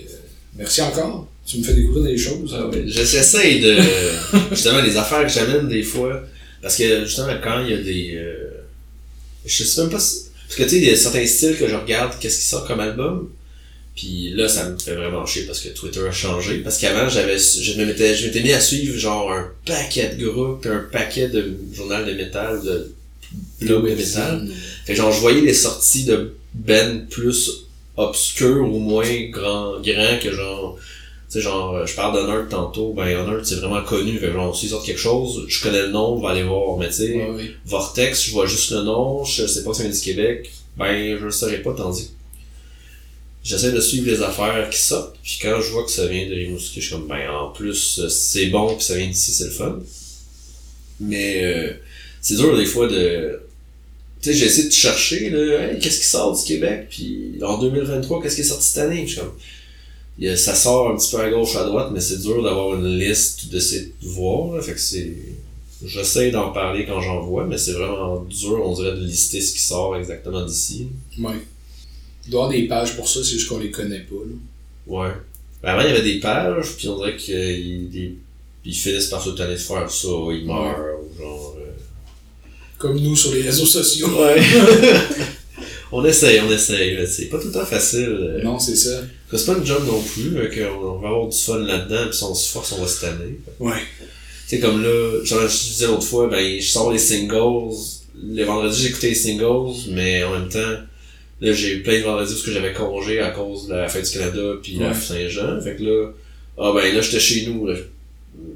merci encore. Tu me fais découvrir des choses. Ah ouais, J'essaie de. [laughs] justement, les affaires que j'amène des fois. Parce que justement, quand il y a des. Je sais même pas si. Parce que tu sais, il y a certains styles que je regarde, qu'est-ce qui sort comme album. Puis là, ça me fait vraiment chier parce que Twitter a changé. Parce qu'avant, j'avais, je me m'étais, je m'étais mis à suivre genre un paquet de groupes, un paquet de journal de métal, de blogs de métal. Fait genre, je voyais les sorties de Ben plus obscurs ou moins grand, grand que genre, sais, genre, euh, je parle Nerd tantôt, ben, Nerd, c'est vraiment connu, fait genre, s'ils sortent quelque chose, je connais le nom, on va aller voir, mais tu sais, Ouais. Vortex, je vois juste le nom, je sais pas que ça vient du Québec, ben, je le saurais pas, tandis que j'essaie de suivre les affaires qui sortent, puis quand je vois que ça vient de Rimouski, je suis comme, ben, en plus, euh, c'est bon, puis ça vient d'ici, c'est le fun. Mais, euh, c'est dur, des fois, de, tu sais, j'ai essayé de chercher, là, Hey, qu'est-ce qui sort du Québec, puis en 2023, qu'est-ce qui est sorti cette année, je suis comme, il ça sort un petit peu à gauche, à droite, mais c'est dur d'avoir une liste de ces de voir, là, fait que c'est, j'essaie d'en parler quand j'en vois, mais c'est vraiment dur, on dirait, de lister ce qui sort exactement d'ici. Ouais. Il doit y avoir des pages pour ça, c'est juste qu'on les connaît pas. Là. Ouais. Ben, avant, il y avait des pages, puis on dirait qu'ils ils- ils finissent par se tanner de faire ça, ils meurent, ou genre... euh, Comme nous sur les réseaux sociaux. Ouais. [laughs] on essaye, on essaye, c'est pas tout le temps facile. euh. Non, c'est ça. C'est pas une job non plus, euh, qu'on on va avoir du fun là-dedans, puis si on se force, on va se tanner. Ouais. Tu sais, comme là, genre, je disais l'autre fois, ben, je sors les singles. Les vendredis, j'écoutais les singles, mais en même temps, là, j'ai eu plein de vendredis parce que j'avais congé à cause de la fête du Canada puis la Ouais. Saint-Jean. Fait que là, ah ben là, j'étais chez nous, là.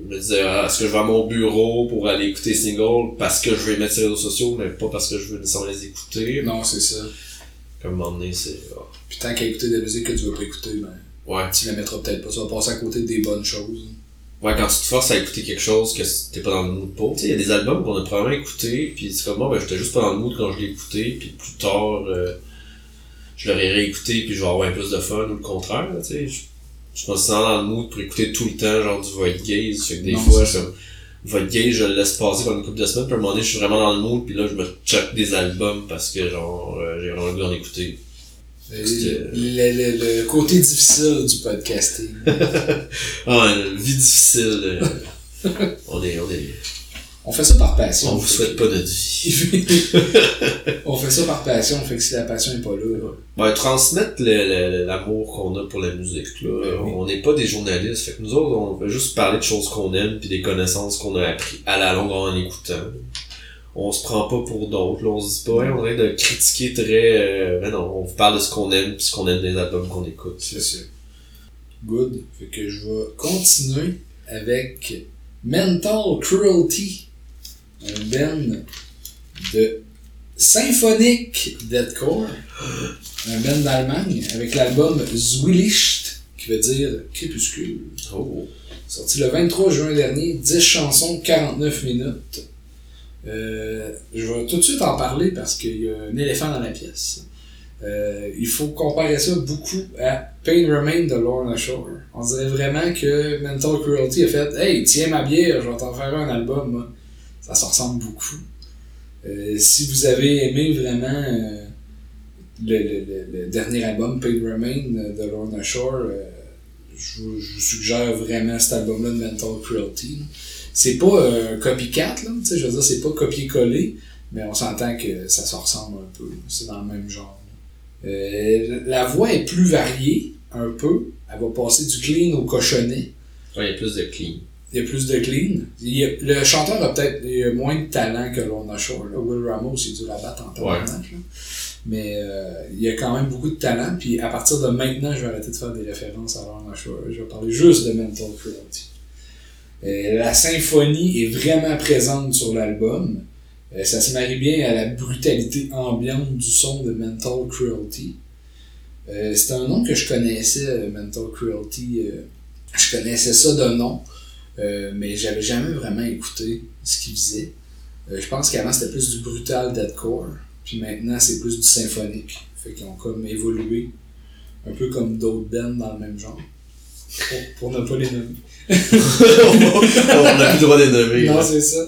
Je me disais, ah, est-ce que je vais à mon bureau pour aller écouter les singles parce que je les mettre sur les réseaux sociaux, mais pas parce que je veux nécessairement les écouter? Non, c'est ça. Comme à un moment donné, c'est, ah, Puis tant qu'à écouter des musiques que tu veux pas écouter, ben, ouais. tu la mettras peut-être pas. Tu vas passer à côté des bonnes choses. Ouais, quand tu te forces à écouter quelque chose que t'es pas dans le mood pour. Tu sais, il y a des albums qu'on a probablement écoutés, puis c'est comme moi, ben j'étais juste pas dans le mood quand je l'ai écouté, puis plus tard, euh, je l'aurais réécouté, puis je vais avoir plus de fun, ou le contraire, tu sais. Je, je pense que dans le mood pour écouter tout le temps, genre du Void Gaze, fait que des Non, fois, Void Gaze, je le laisse passer pendant une couple de semaines, puis à un moment donné, je suis vraiment dans le mood, puis là, je me check des albums parce que, genre, euh, j'ai vraiment le goût d'en écouter. Le, C'était- le, le- le côté difficile du podcasting. [laughs] Ah, une vie difficile, euh, [laughs] on est, on est, On fait ça par passion. on vous souhaite pas notre vie. [laughs] on fait ça par passion, fait que si la passion est pas là, Ben, transmettre l'amour qu'on a pour la musique. Là. Ben. On n'est pas des journalistes. Fait que nous autres, on veut juste parler de choses qu'on aime puis des connaissances qu'on a appris à la longue en écoutant. On se prend pas pour d'autres. On se dit pas, ouais, on dirait de critiquer très... Euh, mais non, on vous parle de ce qu'on aime puis ce qu'on aime des albums qu'on écoute. c'est ça. Good. Fait que je vais continuer avec Mental Cruelty. Un band de symphonique deathcore. Un band d'Allemagne avec l'album Zwillicht, qui veut dire crépuscule. Oh. Sorti le 23 juin dernier, 10 chansons, 49 minutes. Euh, je vais tout de suite en parler parce qu'il y a un éléphant dans la pièce. Euh, il faut comparer ça beaucoup à Pain Remain de Lorna Shore. On dirait vraiment que Mental Cruelty a fait Hey, tiens ma bière, je vais t'en faire un album. Ça se ressemble beaucoup. Euh, si vous avez aimé vraiment euh, le, dernier album, Pain Remain de Lorna Shore, euh, je, vous, suggère vraiment cet album-là de Mental Cruelty. C'est pas un copycat, là, je veux dire, c'est pas copier-coller, mais on s'entend que ça se ressemble un peu. C'est dans le même genre. La voix est plus variée, un peu. Elle va passer du clean au cochonnet. Il y a plus de clean. Il y a plus de clean. Il a- le chanteur a peut-être a moins de talent que Lorna Shore. là. Will Ramos, il a dû la battre en tabarnak, là. Mais euh, il y a quand même beaucoup de talent. Puis à partir de maintenant, je vais arrêter de faire des références à Lorna Shore. Je vais parler juste de Mental Cruelty. Euh, la symphonie est vraiment présente sur l'album. Euh, ça se marie bien à la brutalité ambiante du son de Mental Cruelty. Euh, c'est un nom que je connaissais, euh, Mental Cruelty. euh, je connaissais ça de nom, euh, mais j'avais jamais vraiment écouté ce qu'ils faisaient. Euh, je pense qu'avant c'était plus du brutal deathcore, puis maintenant c'est plus du symphonique. Fait qu'ils ont comme évolué, un peu comme d'autres bands dans le même genre. Pour, pour ne pas les nommer. on n'a plus le droit de les nommer. Non, c'est ça.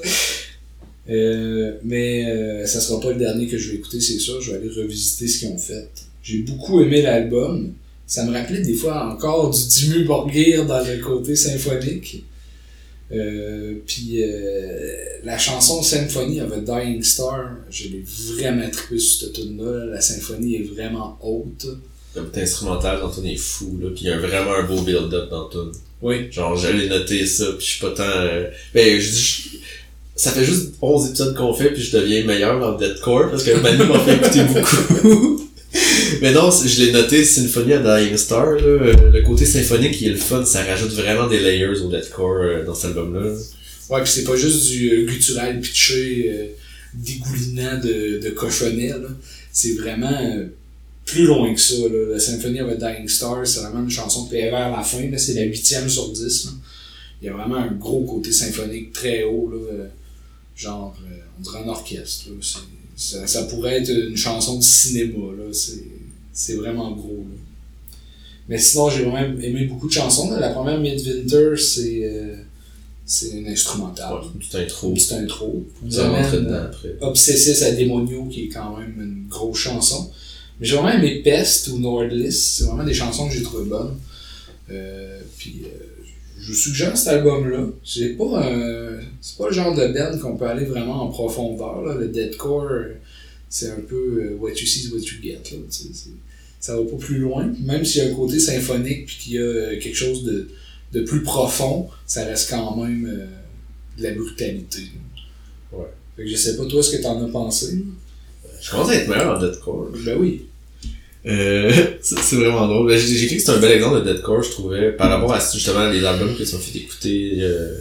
Euh, mais euh, ça sera pas le dernier que je vais écouter, c'est sûr. Je vais aller revisiter ce qu'ils ont fait. J'ai beaucoup aimé l'album. Ça me rappelait des fois encore du Dimmu Borgir dans le côté symphonique. Euh, puis euh, la chanson Symphony of a Dying Star, je l'ai vraiment trippé sur cette tune là La symphonie est vraiment haute. Le bout instrumental dans est fou, là. Pis il y a vraiment un beau build-up dans ton. Oui. Genre, j'allais noter ça, puis je suis pas tant... euh, Ben, je dis... Ça fait juste 11 épisodes qu'on fait, puis je deviens meilleur dans le deathcore, parce que Manu m'a fait écouter beaucoup. [laughs] Mais non, je l'ai noté, Symphony of Dying Star, euh, Le côté symphonique qui est le fun, ça rajoute vraiment des layers au deathcore euh, dans cet album-là. Ouais, puis c'est pas juste du euh, guttural pitché, dégoulinant de, de cochonnet. C'est vraiment plus loin que ça. La Symphony of a Dying Star, c'est vraiment une chanson qui est vers la fin. C'est la huitième sur 10, là. Il y a vraiment un gros côté symphonique très haut, Genre, on dirait un orchestre, Ça, ça pourrait être une chanson de cinéma, là. C'est, vraiment gros, là. Mais sinon, j'ai vraiment aimé beaucoup de chansons. là. La première, Midwinter, c'est, euh, c'est une instrumentale. Ouais, intro. Une petite intro. Vous amène dedans euh, après. Obsessis à Demonio, qui est quand même une grosse chanson. Mais j'ai vraiment aimé Pest ou Nordlist. C'est vraiment des chansons que j'ai trouvées bonnes. Euh, puis, euh, je vous suggère cet album-là. C'est pas, un- pas le genre de band qu'on peut aller vraiment en profondeur. Là. Le deathcore, euh, c'est un peu euh, what you see is what you get. Là. Tu sais, c'est- Ça va pas plus loin. Même s'il y a un côté symphonique puis qu'il y a euh, quelque chose de, de plus profond, ça reste quand même euh, de la brutalité. Ouais. Fait que je sais pas toi ce que t'en as pensé? Je commence à être meilleur en deathcore. Ben oui. Euh, [laughs] c'est vraiment drôle. Ben, J'ai écrit que c'est un bel exemple de deathcore, je trouvais, par rapport à justement les albums que tu m'as fait écouter, euh,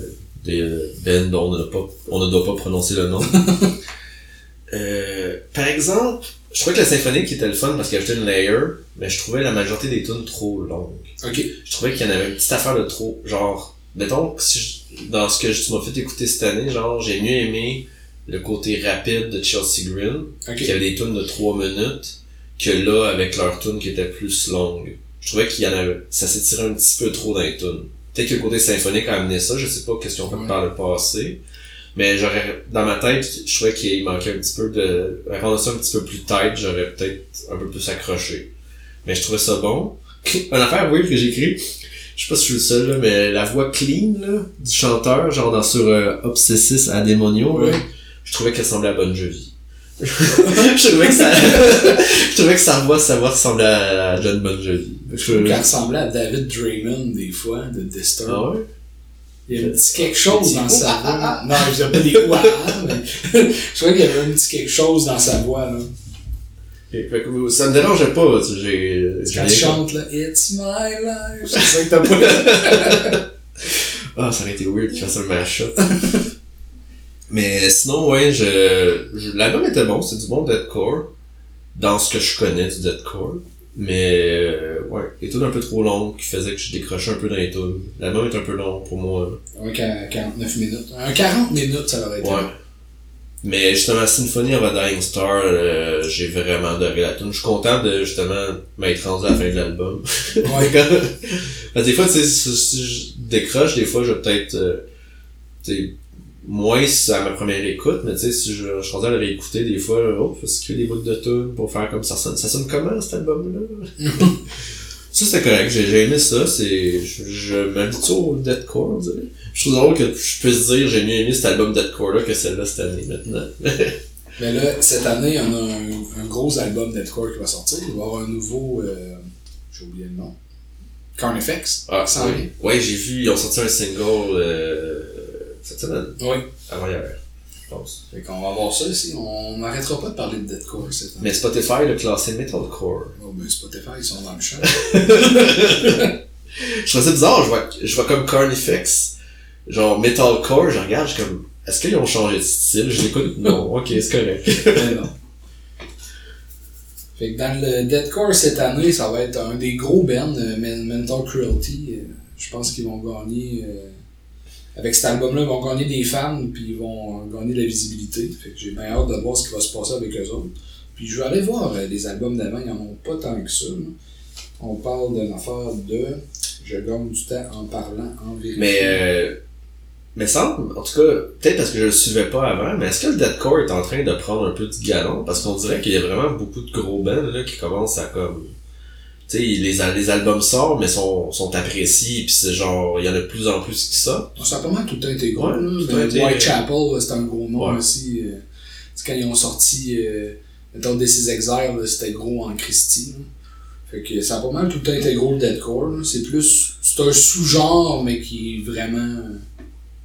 des bands dont on, n'a pas, on ne doit pas prononcer le nom. [laughs] euh, par exemple, je trouvais que la symphonique était le fun parce qu'il avait une layer, mais je trouvais la majorité des tunes trop longues. Ok. Je trouvais qu'il y en avait une petite affaire de trop. Genre, mettons, si je- dans ce que tu m'as fait écouter cette année, genre, j'ai mieux aimé le côté rapide de Chelsea Green, qui avait des tunes de 3 minutes, que là, avec leur tune qui était plus longue. Je trouvais qu'il y en avait, ça s'étirait un petit peu trop dans les tunes. Peut-être que le côté symphonique a amené ça, je sais pas ont fait Ouais. par le passé. Mais j'aurais, dans ma tête, je trouvais qu'il manquait un petit peu de, rendre ça un petit peu plus tight, j'aurais peut-être un peu plus accroché. Mais je trouvais ça bon. Une affaire weird que j'ai écrit, je sais pas si je suis le seul, là, mais la voix clean, là, du chanteur, genre dans sur euh, Obsessis à Ouais. je trouvais qu'elle ressemblait à Bonne Jovi. [laughs] je trouvais que ça, je trouvais que sa voix, sa voix ressemblait à John Bon Jovi. Je qu'elle ressemblait à David Draymond des fois, de Disturbed. Ah ouais? Il y a un petit quelque chose dans sa ah, voix. Non, je disais pas des ouah, ah, mais [laughs] je trouvais qu'il y avait un petit quelque chose dans sa voix, là. Ok, fait que ça me dérangeait pas, tu sais, j'ai, Quand rien il chante, là, It's my life. C'est ça que t'as pas [laughs] Ah, ça aurait été weird qu'il fasse un mashup. [laughs] Mais sinon, ouais, je, je l'album était bon, c'est du bon deathcore. Dans ce que je connais du deathcore. Mais, euh, ouais, les tunes un peu trop longues qui faisaient que je décrochais un peu dans les tunes. L'album est un peu long pour moi. Un qua- 49 minutes. Un 40 minutes, ça aurait été. Ouais. Mais justement, Symphony of a Dying Star, euh, j'ai vraiment adoré la tune. Je suis content de justement m'être rendu à la fin de l'album. Ouais. [laughs] Des fois, tu sais, si, je décroche, des fois, je vais peut-être, euh, moins à ma première écoute, mais tu sais, si je, je suis à le réécouter, des fois, oh, faut se des bouts de tune pour faire comme ça sonne. Ça sonne comment, cet album-là? [laughs] ça, c'était correct. J'ai aimé ça. C'est, je, je m'habitue au deathcore, on dirait. Je trouve drôle que je puisse dire j'ai mieux aimé cet album deathcore-là que celle-là cette année, maintenant. [laughs] Mais là, cette année, on a un, un gros album deathcore qui va sortir. Il va y avoir un nouveau. euh, J'ai oublié le nom. Carnifex. Ah, oui. Ouais, j'ai vu, ils ont sorti un single, euh, cette semaine. Oui. Avant hier, je pense. Fait qu'on va voir ça ici. On n'arrêtera pas de parler de Deadcore cette année. Mais Spotify l'a classé Metalcore. Oh, ben Spotify, ils sont dans le champ. [laughs] Je trouve ça bizarre, je vois, je vois comme Carnifex, genre Metalcore, je regarde, je suis comme, est-ce qu'ils ont changé de style? Je l'écoute, non, [laughs] ok, c'est correct. Mais non. Fait que dans le Deadcore cette année, ça va être un des gros bands, euh, Men- Mental Cruelty. Euh, Je pense qu'ils vont gagner. euh, avec cet album-là, ils vont gagner des fans, puis ils vont gagner de la visibilité. Fait que j'ai bien hâte de voir ce qui va se passer avec eux autres. Puis je vais aller voir euh, les albums d'avant, ils en ont pas tant que ça. On parle d'une affaire de. Je gagne du temps en parlant, en vérité. Mais, euh, mais en tout cas, peut-être parce que je le suivais pas avant, mais est-ce que le deathcore est en train de prendre un peu du galon? Parce qu'on dirait qu'il y a vraiment beaucoup de gros bands, qui commencent à comme, sais, les, les albums sortent, mais sont, sont appréciés, puis c'est genre, il y en a de plus en plus qui sortent. Ça a pas mal tout le temps été gros. Ouais, là. été- Whitechapel, c'est un gros nom Ouais. aussi. euh, quand ils ont sorti, euh, mettons, Exile, là, c'était gros en Christie. là. Fait que ça a pas mal tout le temps été gros le deathcore. là. C'est plus, c'est un sous-genre, mais qui est vraiment,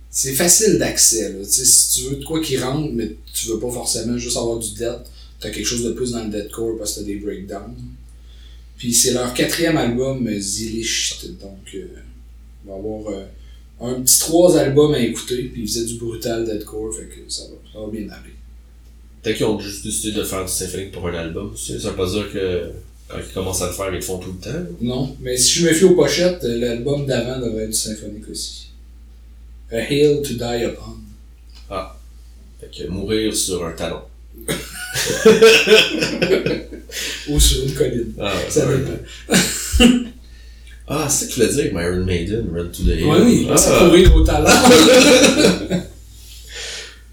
c'est facile d'accès. si tu veux de quoi qui rentre, mais tu veux pas forcément juste avoir du death, t'as quelque chose de plus dans le deathcore parce que t'as des breakdowns. Puis c'est leur quatrième album, euh, Zilicht, donc euh, on va avoir euh, un petit trois albums à écouter, puis ils faisaient du brutal deathcore, fait que ça va, ça va bien aller. Peut-être qu'ils ont juste décidé de faire du symphonique pour un album. Ça veut pas dire que quand ils commencent à le faire, ils le font tout le temps. Non, mais si je me fie aux pochettes, euh, l'album d'avant devrait être du symphonique aussi. A Hill to Die Upon. Fait que mourir sur un talon. Ou sur une colline. Ah, Ça ouais. [laughs] Ah, c'est ça que tu voulais dire avec Iron Maiden, Run to the Hill. Ouais, oui, ah. [laughs] c'est courir au talent.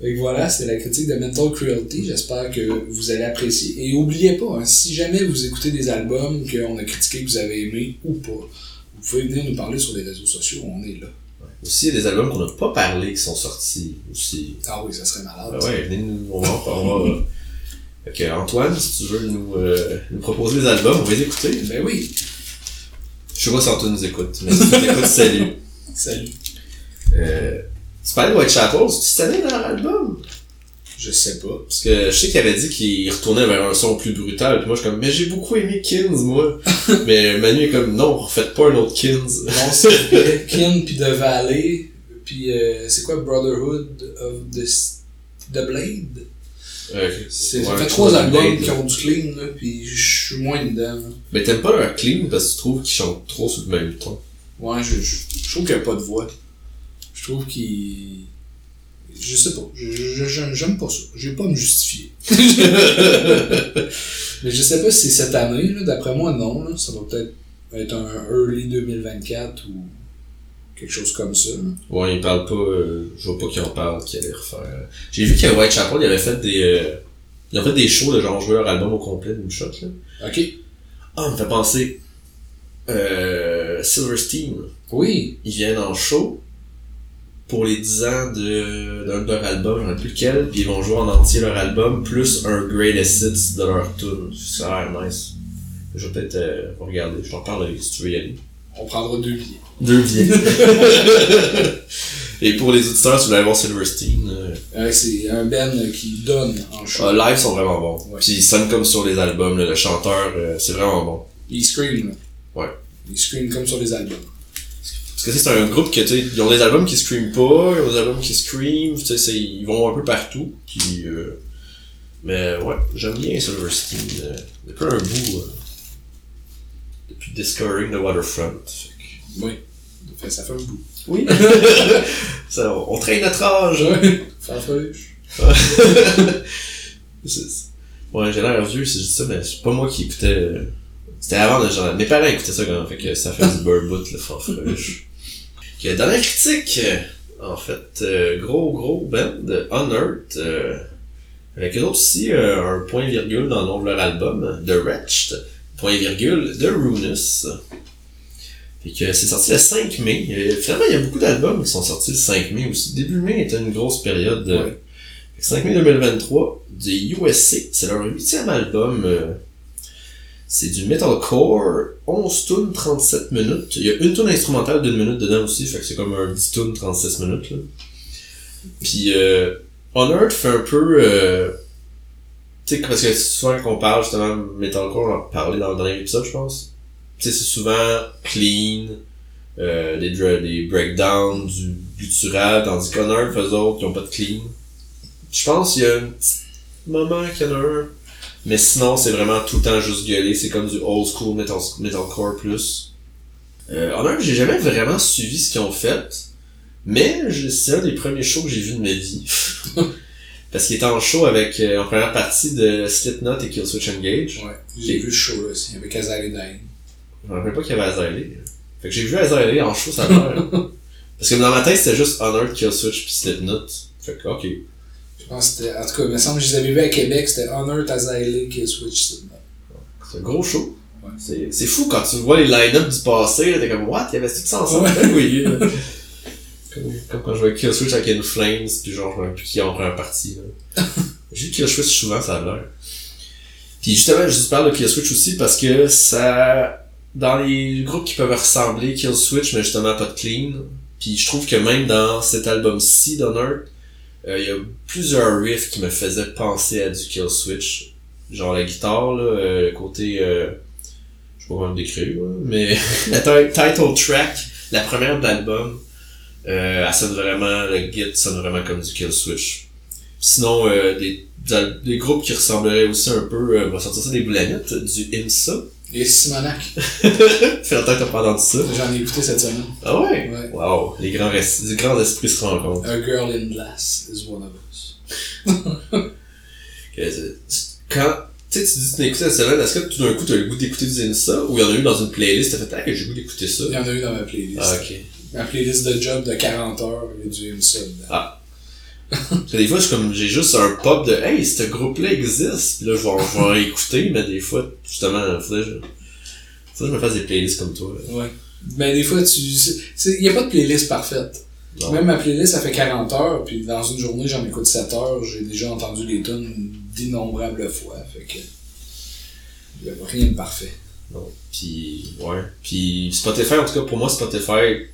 Et voilà, c'était la critique de Mental Cruelty. J'espère que vous allez apprécier. Et oubliez pas, hein, si jamais vous écoutez des albums qu'on a critiqués, que vous avez aimés ou pas, vous pouvez venir nous parler sur les réseaux sociaux, on est là. Aussi, il y a des albums qu'on n'a pas parlé qui sont sortis aussi. Ah oui, ça serait malade. Ah ouais, venez nous, on va, on va. Fait que Antoine, si tu veux nous, euh, nous proposer des albums, on va les écouter. Ben oui, Je sais pas si Antoine nous écoute, mais si tu nous écoutes, [laughs] salut. salut. Euh, tu parlais de Whitechapel, c'est-tu cette année dans l'album? Je sais pas. Parce que je sais qu'il avait dit qu'il retournait vers un son plus brutal, puis moi je suis comme, mais j'ai beaucoup aimé Kins, moi. [laughs] mais Manu est comme, non, refaites pas un autre Kins. Non, c'est Kin puis The Valley, puis euh, c'est quoi Brotherhood of the, the Blade? Euh, C'est, ouais, fait trois albums qui ont du clean, là, puis je suis moins dedans. là. Mais t'aimes pas leur clean parce que tu trouves qu'ils chantent trop sur le même ton. Ouais, je, je, je trouve qu'il n'y a pas de voix. Je trouve qu'il. Je sais pas. J'aime pas ça. Je vais pas me justifier. [laughs] Mais je sais pas si c'est cette année, là. D'après moi, non. Là. Ça va peut-être être un early 2024 ou quelque chose comme ça. Ouais, ils parlent pas, euh, je vois pas qui en parle, qui allait refaire. J'ai vu qu'à Whitechapel, ils avaient fait des, euh, ils ont fait des shows de genre jouer leur album au complet d'une shot, là. Ok. Ah, ça me fait penser, euh, Silverstein. Oui. Ils viennent en show pour les 10 ans de, d'un de leurs albums, je ne sais plus lequel, puis ils vont jouer en entier leur album, plus un greatest hits de leur tune. Ça a l'air nice. Je vais peut-être euh, regarder, je t'en parlerai si tu veux y aller. On prendra deux billets. Deux billets. [laughs] Et pour les auditeurs, si vous voulez voir Silverstein, euh, Euh, c'est un band qui donne en show. euh, live sont vraiment bons. Ouais. Puis ils sonnent comme sur les albums, là, le chanteur, euh, c'est vraiment bon. Ils scream. Ouais. Ils scream comme sur les albums. Parce que c'est un groupe qui, tu sais, ils ont des albums qui scream pas, ils ont des albums qui scream, tu sais, c'est- ils vont un peu partout. Puis, euh, mais ouais, j'aime bien Silverstein. Euh, depuis un bout, euh, depuis Discovering the Waterfront. Que- Oui. Ça fait un bout. Oui. [laughs] Ça, on traîne notre âge. hein. Ouais. [laughs] C'est- Ouais, j'ai l'air vieux je dis ça, mais c'est pas moi qui écoutais. euh, C'était avant, genre, mes parents écoutaient ça quand même, fait que ça fait du burbout, le Ok, dernière critique, en fait, euh, gros gros band Unearth, euh, avec eux autres aussi euh, un point virgule dans le nom de leur album, The Wretched, point virgule, de Runus. Fait que c'est sorti le 5 mai. Euh, finalement, il y a beaucoup d'albums qui sont sortis le 5 mai aussi. Début mai était une grosse période. Ouais. fait que 5 mai 2023, du USC, c'est leur huitième album. C'est du metalcore, 11 tunes, 37 minutes. Il y a une tune instrumentale d'une minute dedans aussi, fait que c'est comme un 10 tunes, 36 minutes. Là. Puis euh, Honored fait un peu... Euh, tu sais, parce que souvent quand on parle justement de Metalcore, on en parlé dans le dernier épisode, je pense. Tu sais, c'est souvent clean, euh, des, breakdowns, du guttural, tandis qu'Honored, eux autres, ils ont pas de clean. Je pense qu'il y a un petit moment qu'il y en a un, mais sinon, c'est vraiment tout le temps juste gueuler. C'est comme du old school metal, metalcore plus. Euh, Honored, j'ai jamais vraiment suivi ce qu'ils ont fait, mais c'est un des premiers shows que j'ai vu de ma vie. [laughs] Parce qu'il était en show avec, euh, en première partie de Slipknot et Killswitch Engage. Ouais. J'ai vu ce show-là aussi, avec Azalea Dying. Je me rappelle pas qu'il y avait Azalea. Fait que j'ai vu Azalea en show, ça a l'air. [laughs] Parce que dans ma tête, c'était juste Honored, Killswitch puis Slipknot. Fait que, ok. Je pense que c'était, en tout cas, il me semble que je les avais vus à Québec, c'était Honor, Azalea, Killswitch, Slipknot. C'est un gros show. Ouais. C'est, c'est fou quand tu vois les line-up du passé, t'es comme, what? Il y avait tout ça ensemble? Ben oui. [laughs] comme, comme quand je jouais Killswitch avec In Flames, puis genre, je me plus qui en première partie, là. [laughs] J'ai vu Killswitch souvent, ça a l'air. Puis justement, je te parle de Killswitch aussi parce que ça, dans les groupes qui peuvent ressembler, Killswitch, mais justement pas de clean. Puis je trouve que même dans cet album-ci d'Honor, euh, il y a plusieurs riffs qui me faisaient penser à du Killswitch. Genre la guitare, là, euh, le côté... Euh, je sais pas comment le décrire, mais [laughs] la ti- title track, la première de l'album, euh, elle sonne vraiment, le git sonne vraiment comme du Killswitch. Sinon, euh, des, des, groupes qui ressembleraient aussi un peu, euh, on va sortir ça des boulamites, du IMSA. Et Simonac, [laughs] fait longtemps que t'as pas entendu ça. j'en ai écouté cette semaine. Ah ouais? Ouais. Wow, les grands, les grands esprits se rencontrent. A Girl in Glass is one of us. [laughs] Quand, tu sais, tu dis que tu écouté la semaine, est-ce que tout d'un coup t'as le goût d'écouter du IMSA ou il y en a eu dans une playlist, t'as fait, ah, que j'ai le goût d'écouter ça? Il y en a eu dans ma playlist. Ah, ok. Ma playlist de job de 40 heures, il y a du IMSA dedans. Parce que des fois, je comme, j'ai juste un pop de, hey, ce groupe-là existe. Puis là, je vais, je vais en écouter, mais des fois, justement, faudrait que je, faudrait que je me fasse des playlists comme toi. là. Ouais. Mais des fois, tu. Il n'y a pas de playlist parfaite. Non. Même ma playlist, ça fait 40 heures, puis dans une journée, j'en écoute 7 heures. J'ai déjà entendu les tunes d'innombrables fois. Fait que. Il n'y a rien de parfait. Non. Puis, ouais. Puis Spotify, en tout cas, pour moi, Spotify,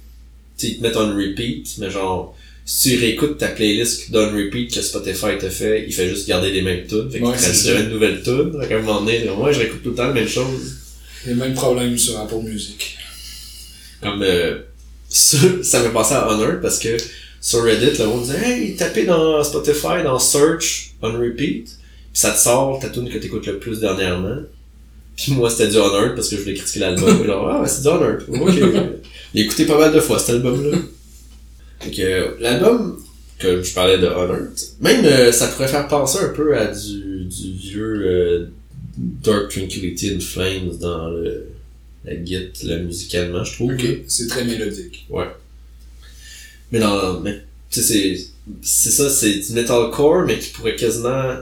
tu ils te mettent on repeat, mais genre, si tu réécoutes ta playlist d'un repeat que Spotify te fait, il fait juste garder les mêmes tunes. Fait qu'il Ouais, jamais de nouvelles tunes. Fait qu'à un moment donné, moi, je réécoute tout le temps la même chose. Les mêmes problèmes sur Apple Music. Comme, euh, ça, ça m'est passé à Honor parce que sur Reddit, le monde disait, hey, tapez dans Spotify, dans Search, on repeat, puis ça te sort ta tune que t'écoutes le plus dernièrement. Puis moi, c'était du Honor parce que je voulais critiquer l'album. [laughs] Genre, ah, ouais, c'est du Honor. Ok. [laughs] J'ai écouté pas mal de fois cet album-là. Fait que, l'album que je parlais de Honor, même euh, ça pourrait faire penser un peu à du, du vieux euh, Dark Tranquility and Flames dans le, la git, là, musicalement, je trouve. Ok, c'est très mélodique. Mais dans, mais, tu sais, c'est, ça, c'est du metalcore, mais qui pourrait quasiment,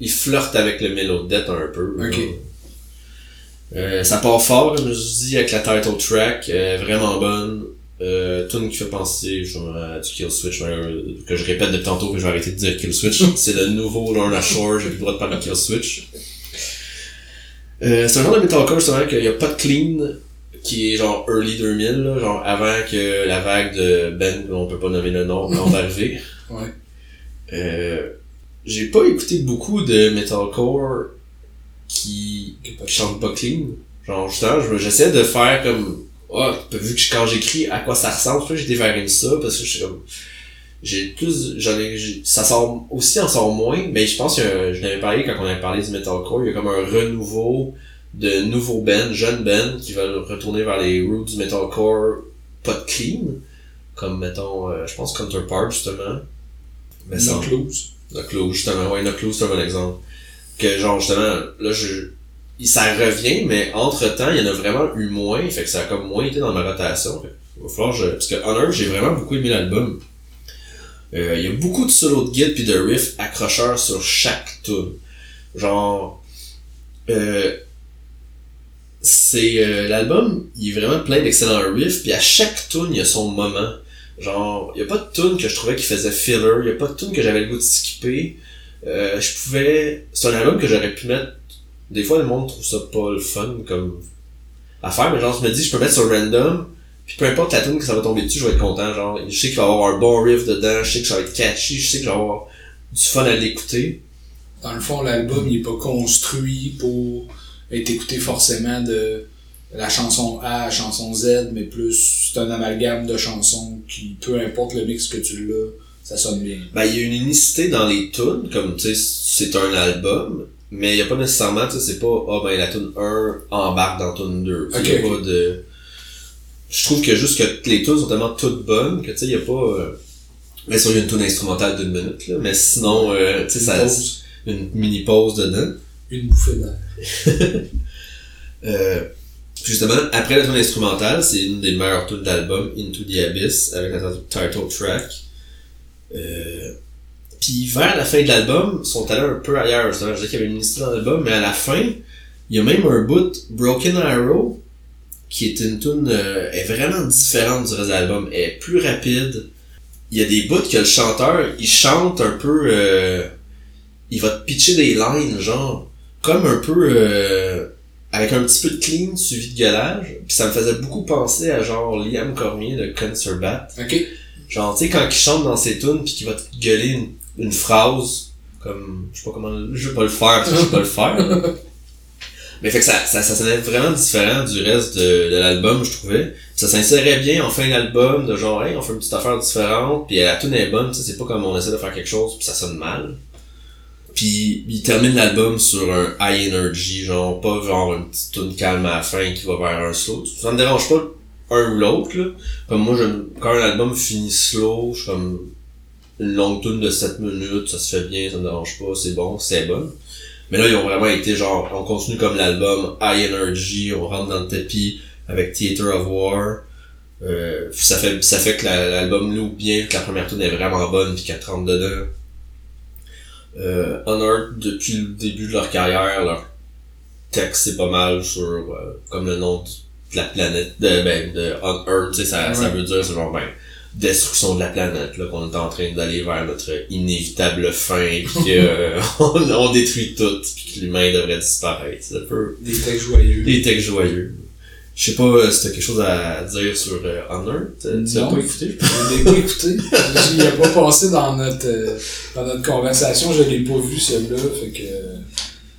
il flirte avec le Melodette un peu. Ok. Euh, ça part fort, comme je dis, avec la title track, euh, vraiment bonne. Euh, tune qui fait penser genre, à du Kill Switch, euh, que je répète depuis tantôt que je vais arrêter de dire Kill Switch. [laughs] c'est le nouveau Lorna Shore, j'ai plus le droit de parler de Kill Switch. Euh, c'est un genre de metalcore justement qu'il n'y a pas de clean qui est genre early 2000, là, genre avant que la vague de Ben, on peut pas nommer le nom, [laughs] on va arriver. Ouais. Euh, j'ai pas écouté beaucoup de metalcore qui, qui chante pas clean. Genre, justement, je- j'essaie de faire comme, ah, vu que quand j'écris à quoi ça ressemble, j'ai vers ça, parce que je suis comme, j'ai plus, j'en ai, ça sort aussi en sort moins, mais je pense que je l'avais parlé quand on avait parlé du metalcore, il y a comme un renouveau de nouveaux bands, jeunes bands, qui veulent retourner vers les roots du metalcore pas de clean, comme mettons, euh, je pense Counterpart justement. Mais sans-. Knuckles, justement, ouais, Knuckles, c'est un bon exemple. Que genre, justement, là, je, ça revient, mais entre-temps, il y en a vraiment eu moins, fait que ça a comme moins été dans ma rotation. Il va falloir je, parce que Honor, j'ai vraiment beaucoup aimé l'album. Euh, il y a beaucoup de solos de guide puis de riffs accrocheurs sur chaque tune. Genre, euh, c'est euh, l'album, il est vraiment plein d'excellents riffs, puis à chaque tune, il y a son moment. Genre, il y a pas de tune que je trouvais qui faisait filler, il y a pas de tune que j'avais le goût de skipper. Je pouvais, c'est un album que j'aurais pu mettre. Des fois, le monde trouve ça pas le fun comme affaire, mais genre, je me dis, je peux mettre sur random, Puis peu importe la tune que ça va tomber dessus, je vais être content. Genre, je sais qu'il va y avoir un bon riff dedans, je sais que ça va être catchy, je sais que je vais avoir du fun à l'écouter. Dans le fond, l'album, il est pas construit pour être écouté forcément de la chanson A à la chanson Z, mais plus c'est un amalgame de chansons qui, peu importe le mix que tu l'as, ça sonne bien. Ben, il y a une unicité dans les tunes, comme, tu sais, c'est un album, mais il y a pas nécessairement, tu sais, c'est pas, ah ben, la tune 1 embarque dans tune 2. Tu sais, Ok, y a pas de... Je trouve que juste que les tunes sont tellement toutes bonnes que, tu sais, y a pas... Euh... Bien sûr, il y a une tune instrumentale d'une minute, là, mais sinon, euh, tu sais, Une ça... pause, Une mini-pause dedans. une bouffée d'air. [laughs] Euh, justement, après la tune instrumentale, c'est une des meilleures tunes d'album, Into the Abyss, avec la title track. Euh, puis vers la fin de l'album, ils sont allés un peu ailleurs. Je disais qu'il y avait une histoire dans l'album, mais à la fin, il y a même un bout, Broken Arrow, qui est une tune euh, est vraiment différente du reste de l'album. Elle est plus rapide. Il y a des bouts que le chanteur, il chante un peu... euh, il va te pitcher des lines, genre, comme un peu... euh, avec un petit peu de clean suivi de gueulage. Puis ça me faisait beaucoup penser à genre Liam Cormier de Concert Bat. Ok. Genre, tu sais, quand il chante dans ses tunes puis qu'il va te gueuler une, une phrase, comme, je sais pas comment, je vais pas le faire parce que je sais pas le faire. [laughs] Mais fait que ça, ça, ça sonnait vraiment différent du reste de, de l'album, je trouvais. Ça s'insérait bien en fin d'album, de genre, hey, on fait une petite affaire différente, puis la tune est bonne, c'est pas comme on essaie de faire quelque chose puis ça sonne mal. Puis il termine l'album sur un high energy, genre pas genre une petite tune calme à la fin qui va vers un slow. Ça me dérange pas un ou l'autre là. Comme moi j'aime quand un album finit slow, je suis comme une longue tune de 7 minutes, ça se fait bien, ça me dérange pas, c'est bon, c'est bon. Mais là ils ont vraiment été genre on continue comme l'album high energy, on rentre dans le tapis avec Theater of War. Euh, ça fait ça fait que la- l'album loue bien, que la première tune est vraiment bonne puis qu'elle rentre dedans. Euh, Unearth, depuis le début de leur carrière, leur texte c'est pas mal sur euh, comme le nom de la planète de ben de tu sais, ça, ça veut dire c'est genre ben destruction de la planète là qu'on est en train d'aller vers notre inévitable fin puis que euh, [laughs] on, on détruit tout puis que l'humain devrait disparaître. C'est un peu Des textes joyeux. des textes joyeux. Je sais pas euh, si t'as quelque chose à dire sur euh, Unearth. Tu l'as Non. pas écouté? Je l'ai pas écouté. Il a pas passé dans notre, euh, dans notre conversation. Je l'ai pas vu, celui-là. Fait que, euh,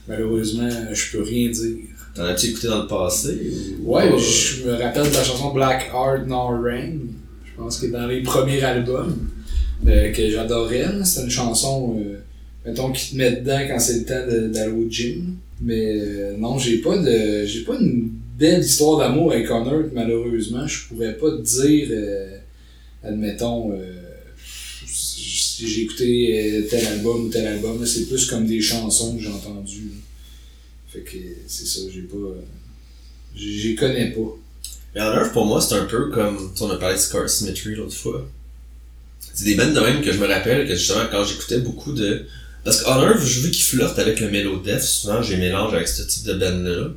malheureusement, je peux rien dire. T'en as-tu écouté dans le passé? ou Ouais, je me rappelle de la chanson Black Heart Nor Rain. Je pense que dans les premiers albums euh, que j'adorais, c'était une chanson, euh, mettons, qui te met dedans quand c'est le temps d'aller au gym. Mais euh, non, j'ai pas de, j'ai pas une belle histoire d'amour avec Connor, malheureusement. Je pourrais pas te dire, admettons, si j'ai écouté tel album ou tel album. C'est plus comme des chansons que j'ai entendues. Fait que c'est ça, j'ai pas. j'y connais pas. Mais Unearth, pour moi, c'est un peu comme, on a parlé de Scar Symmetry l'autre fois. C'est des bands de même que je me rappelle que justement, quand j'écoutais beaucoup de... Parce que Unearth, je veux qu'il flirte avec le mellow death, souvent j'ai mélange avec ce type de band-là.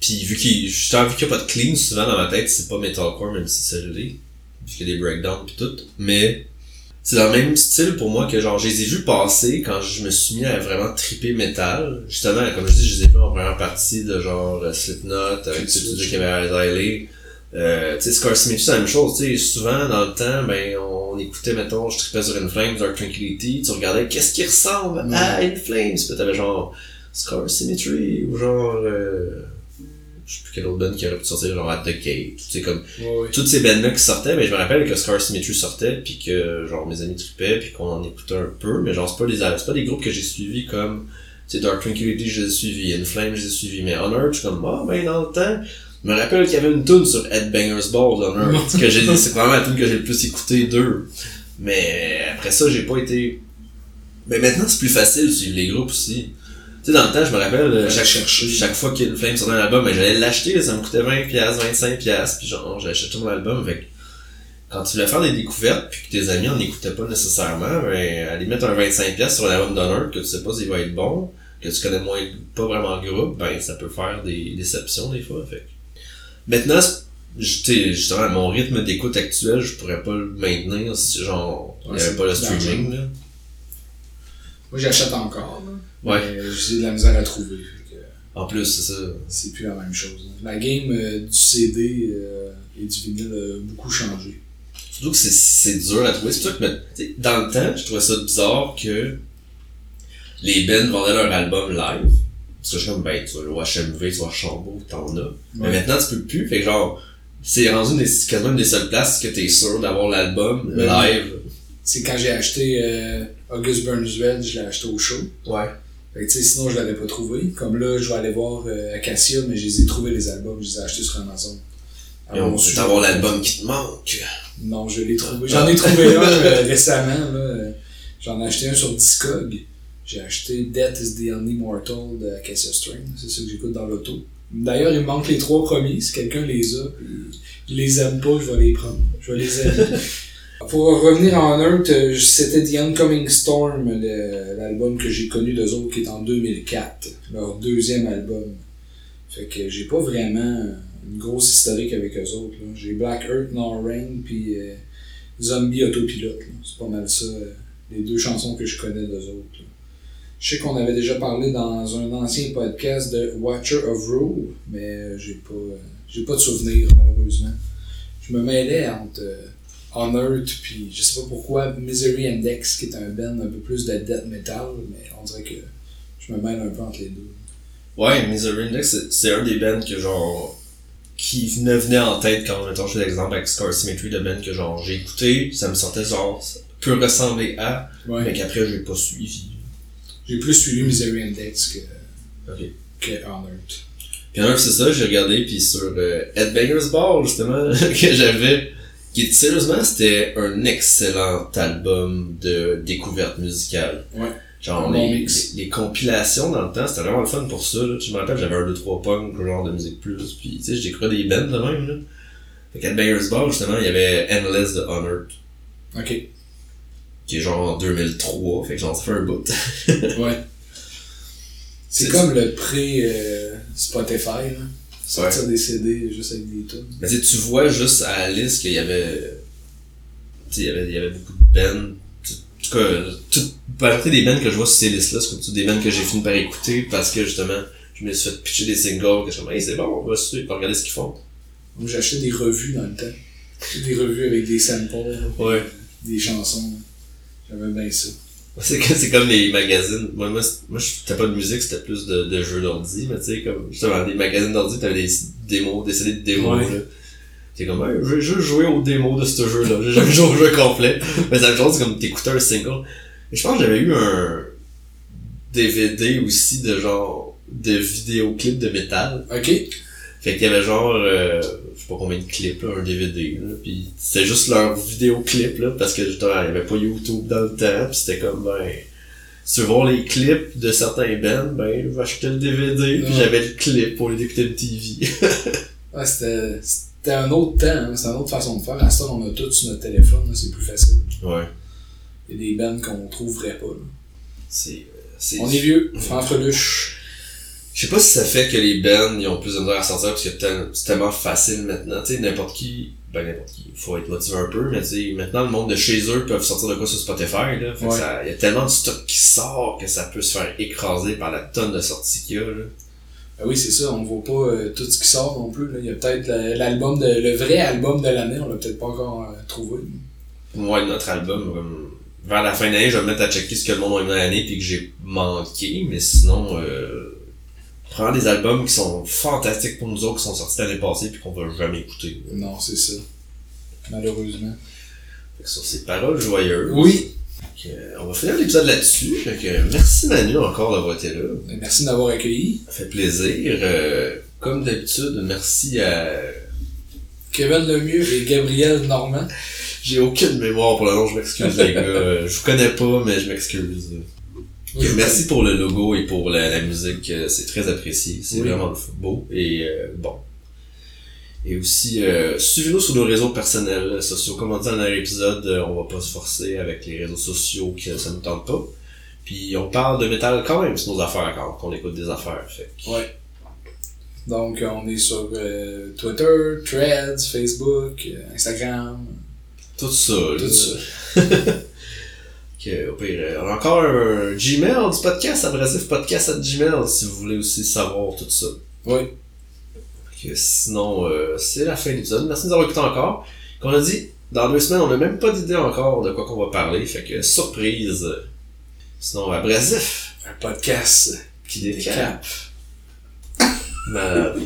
Puis vu qu'il, vu qu'il n'y a pas de clean, souvent dans ma tête, c'est pas metalcore, même si c'est l'est. Vu qu'il y a des breakdowns pis tout. Mais, c'est dans le même style pour moi que genre, je les ai vus passer quand je me suis mis à vraiment triper metal. Justement, comme je dis, je les ai vus en première partie de genre euh, Slipknot, avec ce Switch. qu'il y avait à Riley. Euh, tu sais, Scar Symmetry, c'est la même chose, tu sais, souvent, dans le temps, ben, on écoutait, mettons, je tripais sur Inflames, Dark Tranquility, tu regardais qu'est-ce qui ressemble à Inflames, pis t'avais genre Scar Symmetry, ou genre, euh, je sais plus quel autre band qui aurait pu sortir, genre At the Gate, tu sais, comme, toutes ces bands-là qui sortaient, mais je me rappelle que Scar Symmetry sortait, puis que genre mes amis tripaient, puis qu'on en écoutait un peu, mais genre c'est pas des c'est pas des groupes que j'ai suivis comme tu sais Dark Tranquility je les ai suivis, Inflame je les ai suivis, mais Honor je suis comme ah ben dans le temps, je me rappelle qu'il y avait une tune sur Headbangers Ball d'Honor, [laughs] que j'ai c'est vraiment la tune que j'ai le plus écouté d'eux. Mais après ça j'ai pas été mais maintenant c'est plus facile de suivre les groupes aussi. Tu sais, dans le temps, je me rappelle, euh, chaque, fois qu'il y a une flame sur un album, ben, j'allais l'acheter, ça me coûtait 20$, 25$, puis genre, tout mon album, fait quand tu voulais faire des découvertes, puis que tes amis en écoutaient pas nécessairement, ben, aller mettre un 25$ sur un album d'honneur, que tu sais pas s'il va être bon, que tu connais moins, pas vraiment le groupe, ben, ça peut faire des déceptions, des fois, fait. Maintenant, justement, à mon rythme d'écoute actuel, je pourrais pas le maintenir si, genre, il y Ouais, avait pas le streaming, là. Moi, j'achète encore. Ouais. Mais j'ai de la misère à trouver. En plus, c'est ça. C'est plus la même chose. La game euh, du CD euh, et du vinyle a beaucoup changé. Surtout que c'est- dur à trouver. C'est sais, dans le temps, je trouvais ça bizarre que les bands vendaient leur album live. Parce que je suis comme, ben, tu vas au HMV, tu vas Chambaud, t'en as. Mais maintenant, tu peux plus. Fait que genre, c'est rendu une des, quasiment une des seules places que t'es sûr d'avoir l'album live. C'est quand j'ai acheté euh, August Burnsville, je l'ai acheté au show. Ouais. Fait que, tu sais, sinon, je l'avais pas trouvé. Comme là, je vais aller voir euh, Acacia, mais je les ai trouvés les albums, je les ai achetés sur Amazon. Et on peut avoir l'album qui te manque. Non, je l'ai trouvé. J'en ai trouvé un [laughs] euh, récemment. là. J'en ai acheté un sur Discog. J'ai acheté Death is the Only Mortal de Acacia Strain. C'est ça que j'écoute dans l'auto. D'ailleurs, il me manque les trois premiers. Si quelqu'un les a, puis il les aime pas, je vais les prendre. Je vais les aimer. [laughs] Pour revenir en Earth, euh, c'était The Oncoming Storm, l'album que j'ai connu d'eux autres, qui est en 2004. Leur deuxième album. Fait que j'ai pas vraiment une grosse historique avec eux autres. J'ai Black Earth, No Rain, puis euh, Zombie Autopilote. C'est pas mal ça, euh, les deux chansons que je connais d'eux autres. là. Je sais qu'on avait déjà parlé dans un ancien podcast de Watcher of Rule, mais j'ai pas, j'ai pas de souvenir malheureusement. Je me mêlais entre On Earth, puis je sais pas pourquoi Misery Index, qui est un band un peu plus de death metal, mais on dirait que je me mêle un peu entre les deux. Ouais, Misery Index, c'est- un des bands que genre. qui me venait en tête quand, mettons, je fais l'exemple avec Scar Symmetry, de band que genre j'ai écouté, ça me sentait genre. peut ressembler à, Ouais. mais qu'après j'ai pas suivi. J'ai plus suivi Misery Index que, Ok. que On Earth. Puis un, c'est ça, j'ai regardé, puis sur euh, Headbangers Ball, justement, [laughs] que j'avais, qui sérieusement, c'était un excellent album de découverte musicale. Ouais. Genre, les, mix. les, les compilations dans le temps, c'était vraiment le fun pour ça, là. Je me rappelle, j'avais un, deux, trois punk, genre de musique plus, puis tu sais, j'ai découvert des bands de même, là. Fait qu'Headbangers Ball, justement, il y avait Endless de Unearth, Ok. qui est genre en 2003, fait que genre, ça fait un bout. Ouais. [laughs] C'est comme le pré-Spotify, là. Sortir Ouais. des CD juste avec des tunes. Mais tu sais, tu vois juste à la liste qu'il y avait. Tu sais, il y avait, il y avait beaucoup de bands. En tout cas, toute majorité des bands que je vois sur ces listes-là, c'est comme tout des bands que j'ai fini par écouter parce que justement, je me suis fait pitcher des singles, que je suis comme, hey, c'est bon, on va suivre, regarder ce qu'ils font. Moi, j'achetais des revues dans le temps. Des revues avec des samples, Ouais. des chansons. J'aimais bien ça. [laughs] C'est comme, c'est comme les magazines. Moi, moi, moi je pas de musique, c'était plus de, de jeux d'ordi, mais tu sais, comme, justement, des magazines d'ordi, t'avais des démos, des CD de démos, Ouais. là. T'es comme, hey, je vais juste jouer aux démos de ce jeu-là. J'ai jamais joué au jeu complet. [laughs] Mais chose, c'est comme t'écoutais un single. Et je pense que j'avais eu un DVD aussi de genre, de vidéoclips de métal. Ok. Fait qu'il y avait genre, euh, je sais pas combien de clips, là, un DVD, là, pis c'était juste leur vidéoclip, là, parce que justement, il y avait pas YouTube dans le temps, pis c'était comme, ben, si tu veux voir les clips de certains bands, ben, je vais acheter le DVD, j'avais le clip pour les écouter le TV. [laughs] Ouais, c'était, c'était un autre temps, hein. c'était une autre façon de faire. À temps, on a tout sur notre téléphone, là, c'est plus facile. ouais. Il y a des bands qu'on trouverait pas. là. C'est, euh, c'est, On est vieux, Franfreluche. Je sais pas si ça fait que les bands, ils ont plus de misère à sortir, parce que c'est tellement facile maintenant, tu sais, n'importe qui, ben, n'importe qui, faut être motivé un peu, mais tu sais, maintenant, le monde de chez eux peuvent sortir de quoi sur Spotify, là, fait que Ouais. ça, il y a tellement de stock qui sort que ça peut se faire écraser par la tonne de sorties qu'il y a, là. Ben oui, c'est ça, on voit pas euh, tout ce qui sort non plus. Là. Il y a peut-être la- l'album de, le vrai album de l'année, on l'a peut-être pas encore euh, trouvé. Moi, notre album, comme, vers la fin d'année, je vais me mettre à checker ce que le monde a aimé dans l'année puis que j'ai manqué, mais sinon, euh, prends des albums qui sont fantastiques pour nous autres, qui sont sortis l'année passée puis qu'on va jamais écouter. Non, c'est ça. Malheureusement. Fait que sur ces paroles joyeuses, Oui. Que, euh, on va finir l'épisode là-dessus. Que, merci Manu encore d'avoir été là. Merci de m'avoir accueilli. Ça fait plaisir. Euh, comme d'habitude, merci à... Kevin Lemieux et Gabriel Normand. J'ai aucune mémoire pour le nom, je m'excuse les gars. Euh, [laughs] Je vous connais pas, mais je m'excuse. Merci pour le logo et pour la, la musique, euh, c'est très apprécié, c'est Oui. vraiment beau et euh, bon. Et aussi, euh, suivez-nous sur nos réseaux personnels, sociaux. Comme on dit dans l'épisode, on va pas se forcer avec les réseaux sociaux que ça nous tente pas. Puis on parle de métal quand même sur nos affaires quand qu'on écoute des affaires. Fait Ouais. Donc, on est sur euh, Twitter, Threads, Facebook, Instagram. Tout ça, là. Tout ça. [laughs] Que, au pire, euh, on a encore un Gmail du podcast, Abrasif Podcast à Gmail, si vous voulez aussi savoir tout ça. Oui. Que sinon, euh, c'est la fin de l'épisode. Merci de nous avoir écoutés encore. Comme on a dit, dans deux semaines, on n'a même pas d'idée encore de quoi qu'on va parler. Fait que surprise. Sinon, abrasif. Un podcast Qui décape. Malade.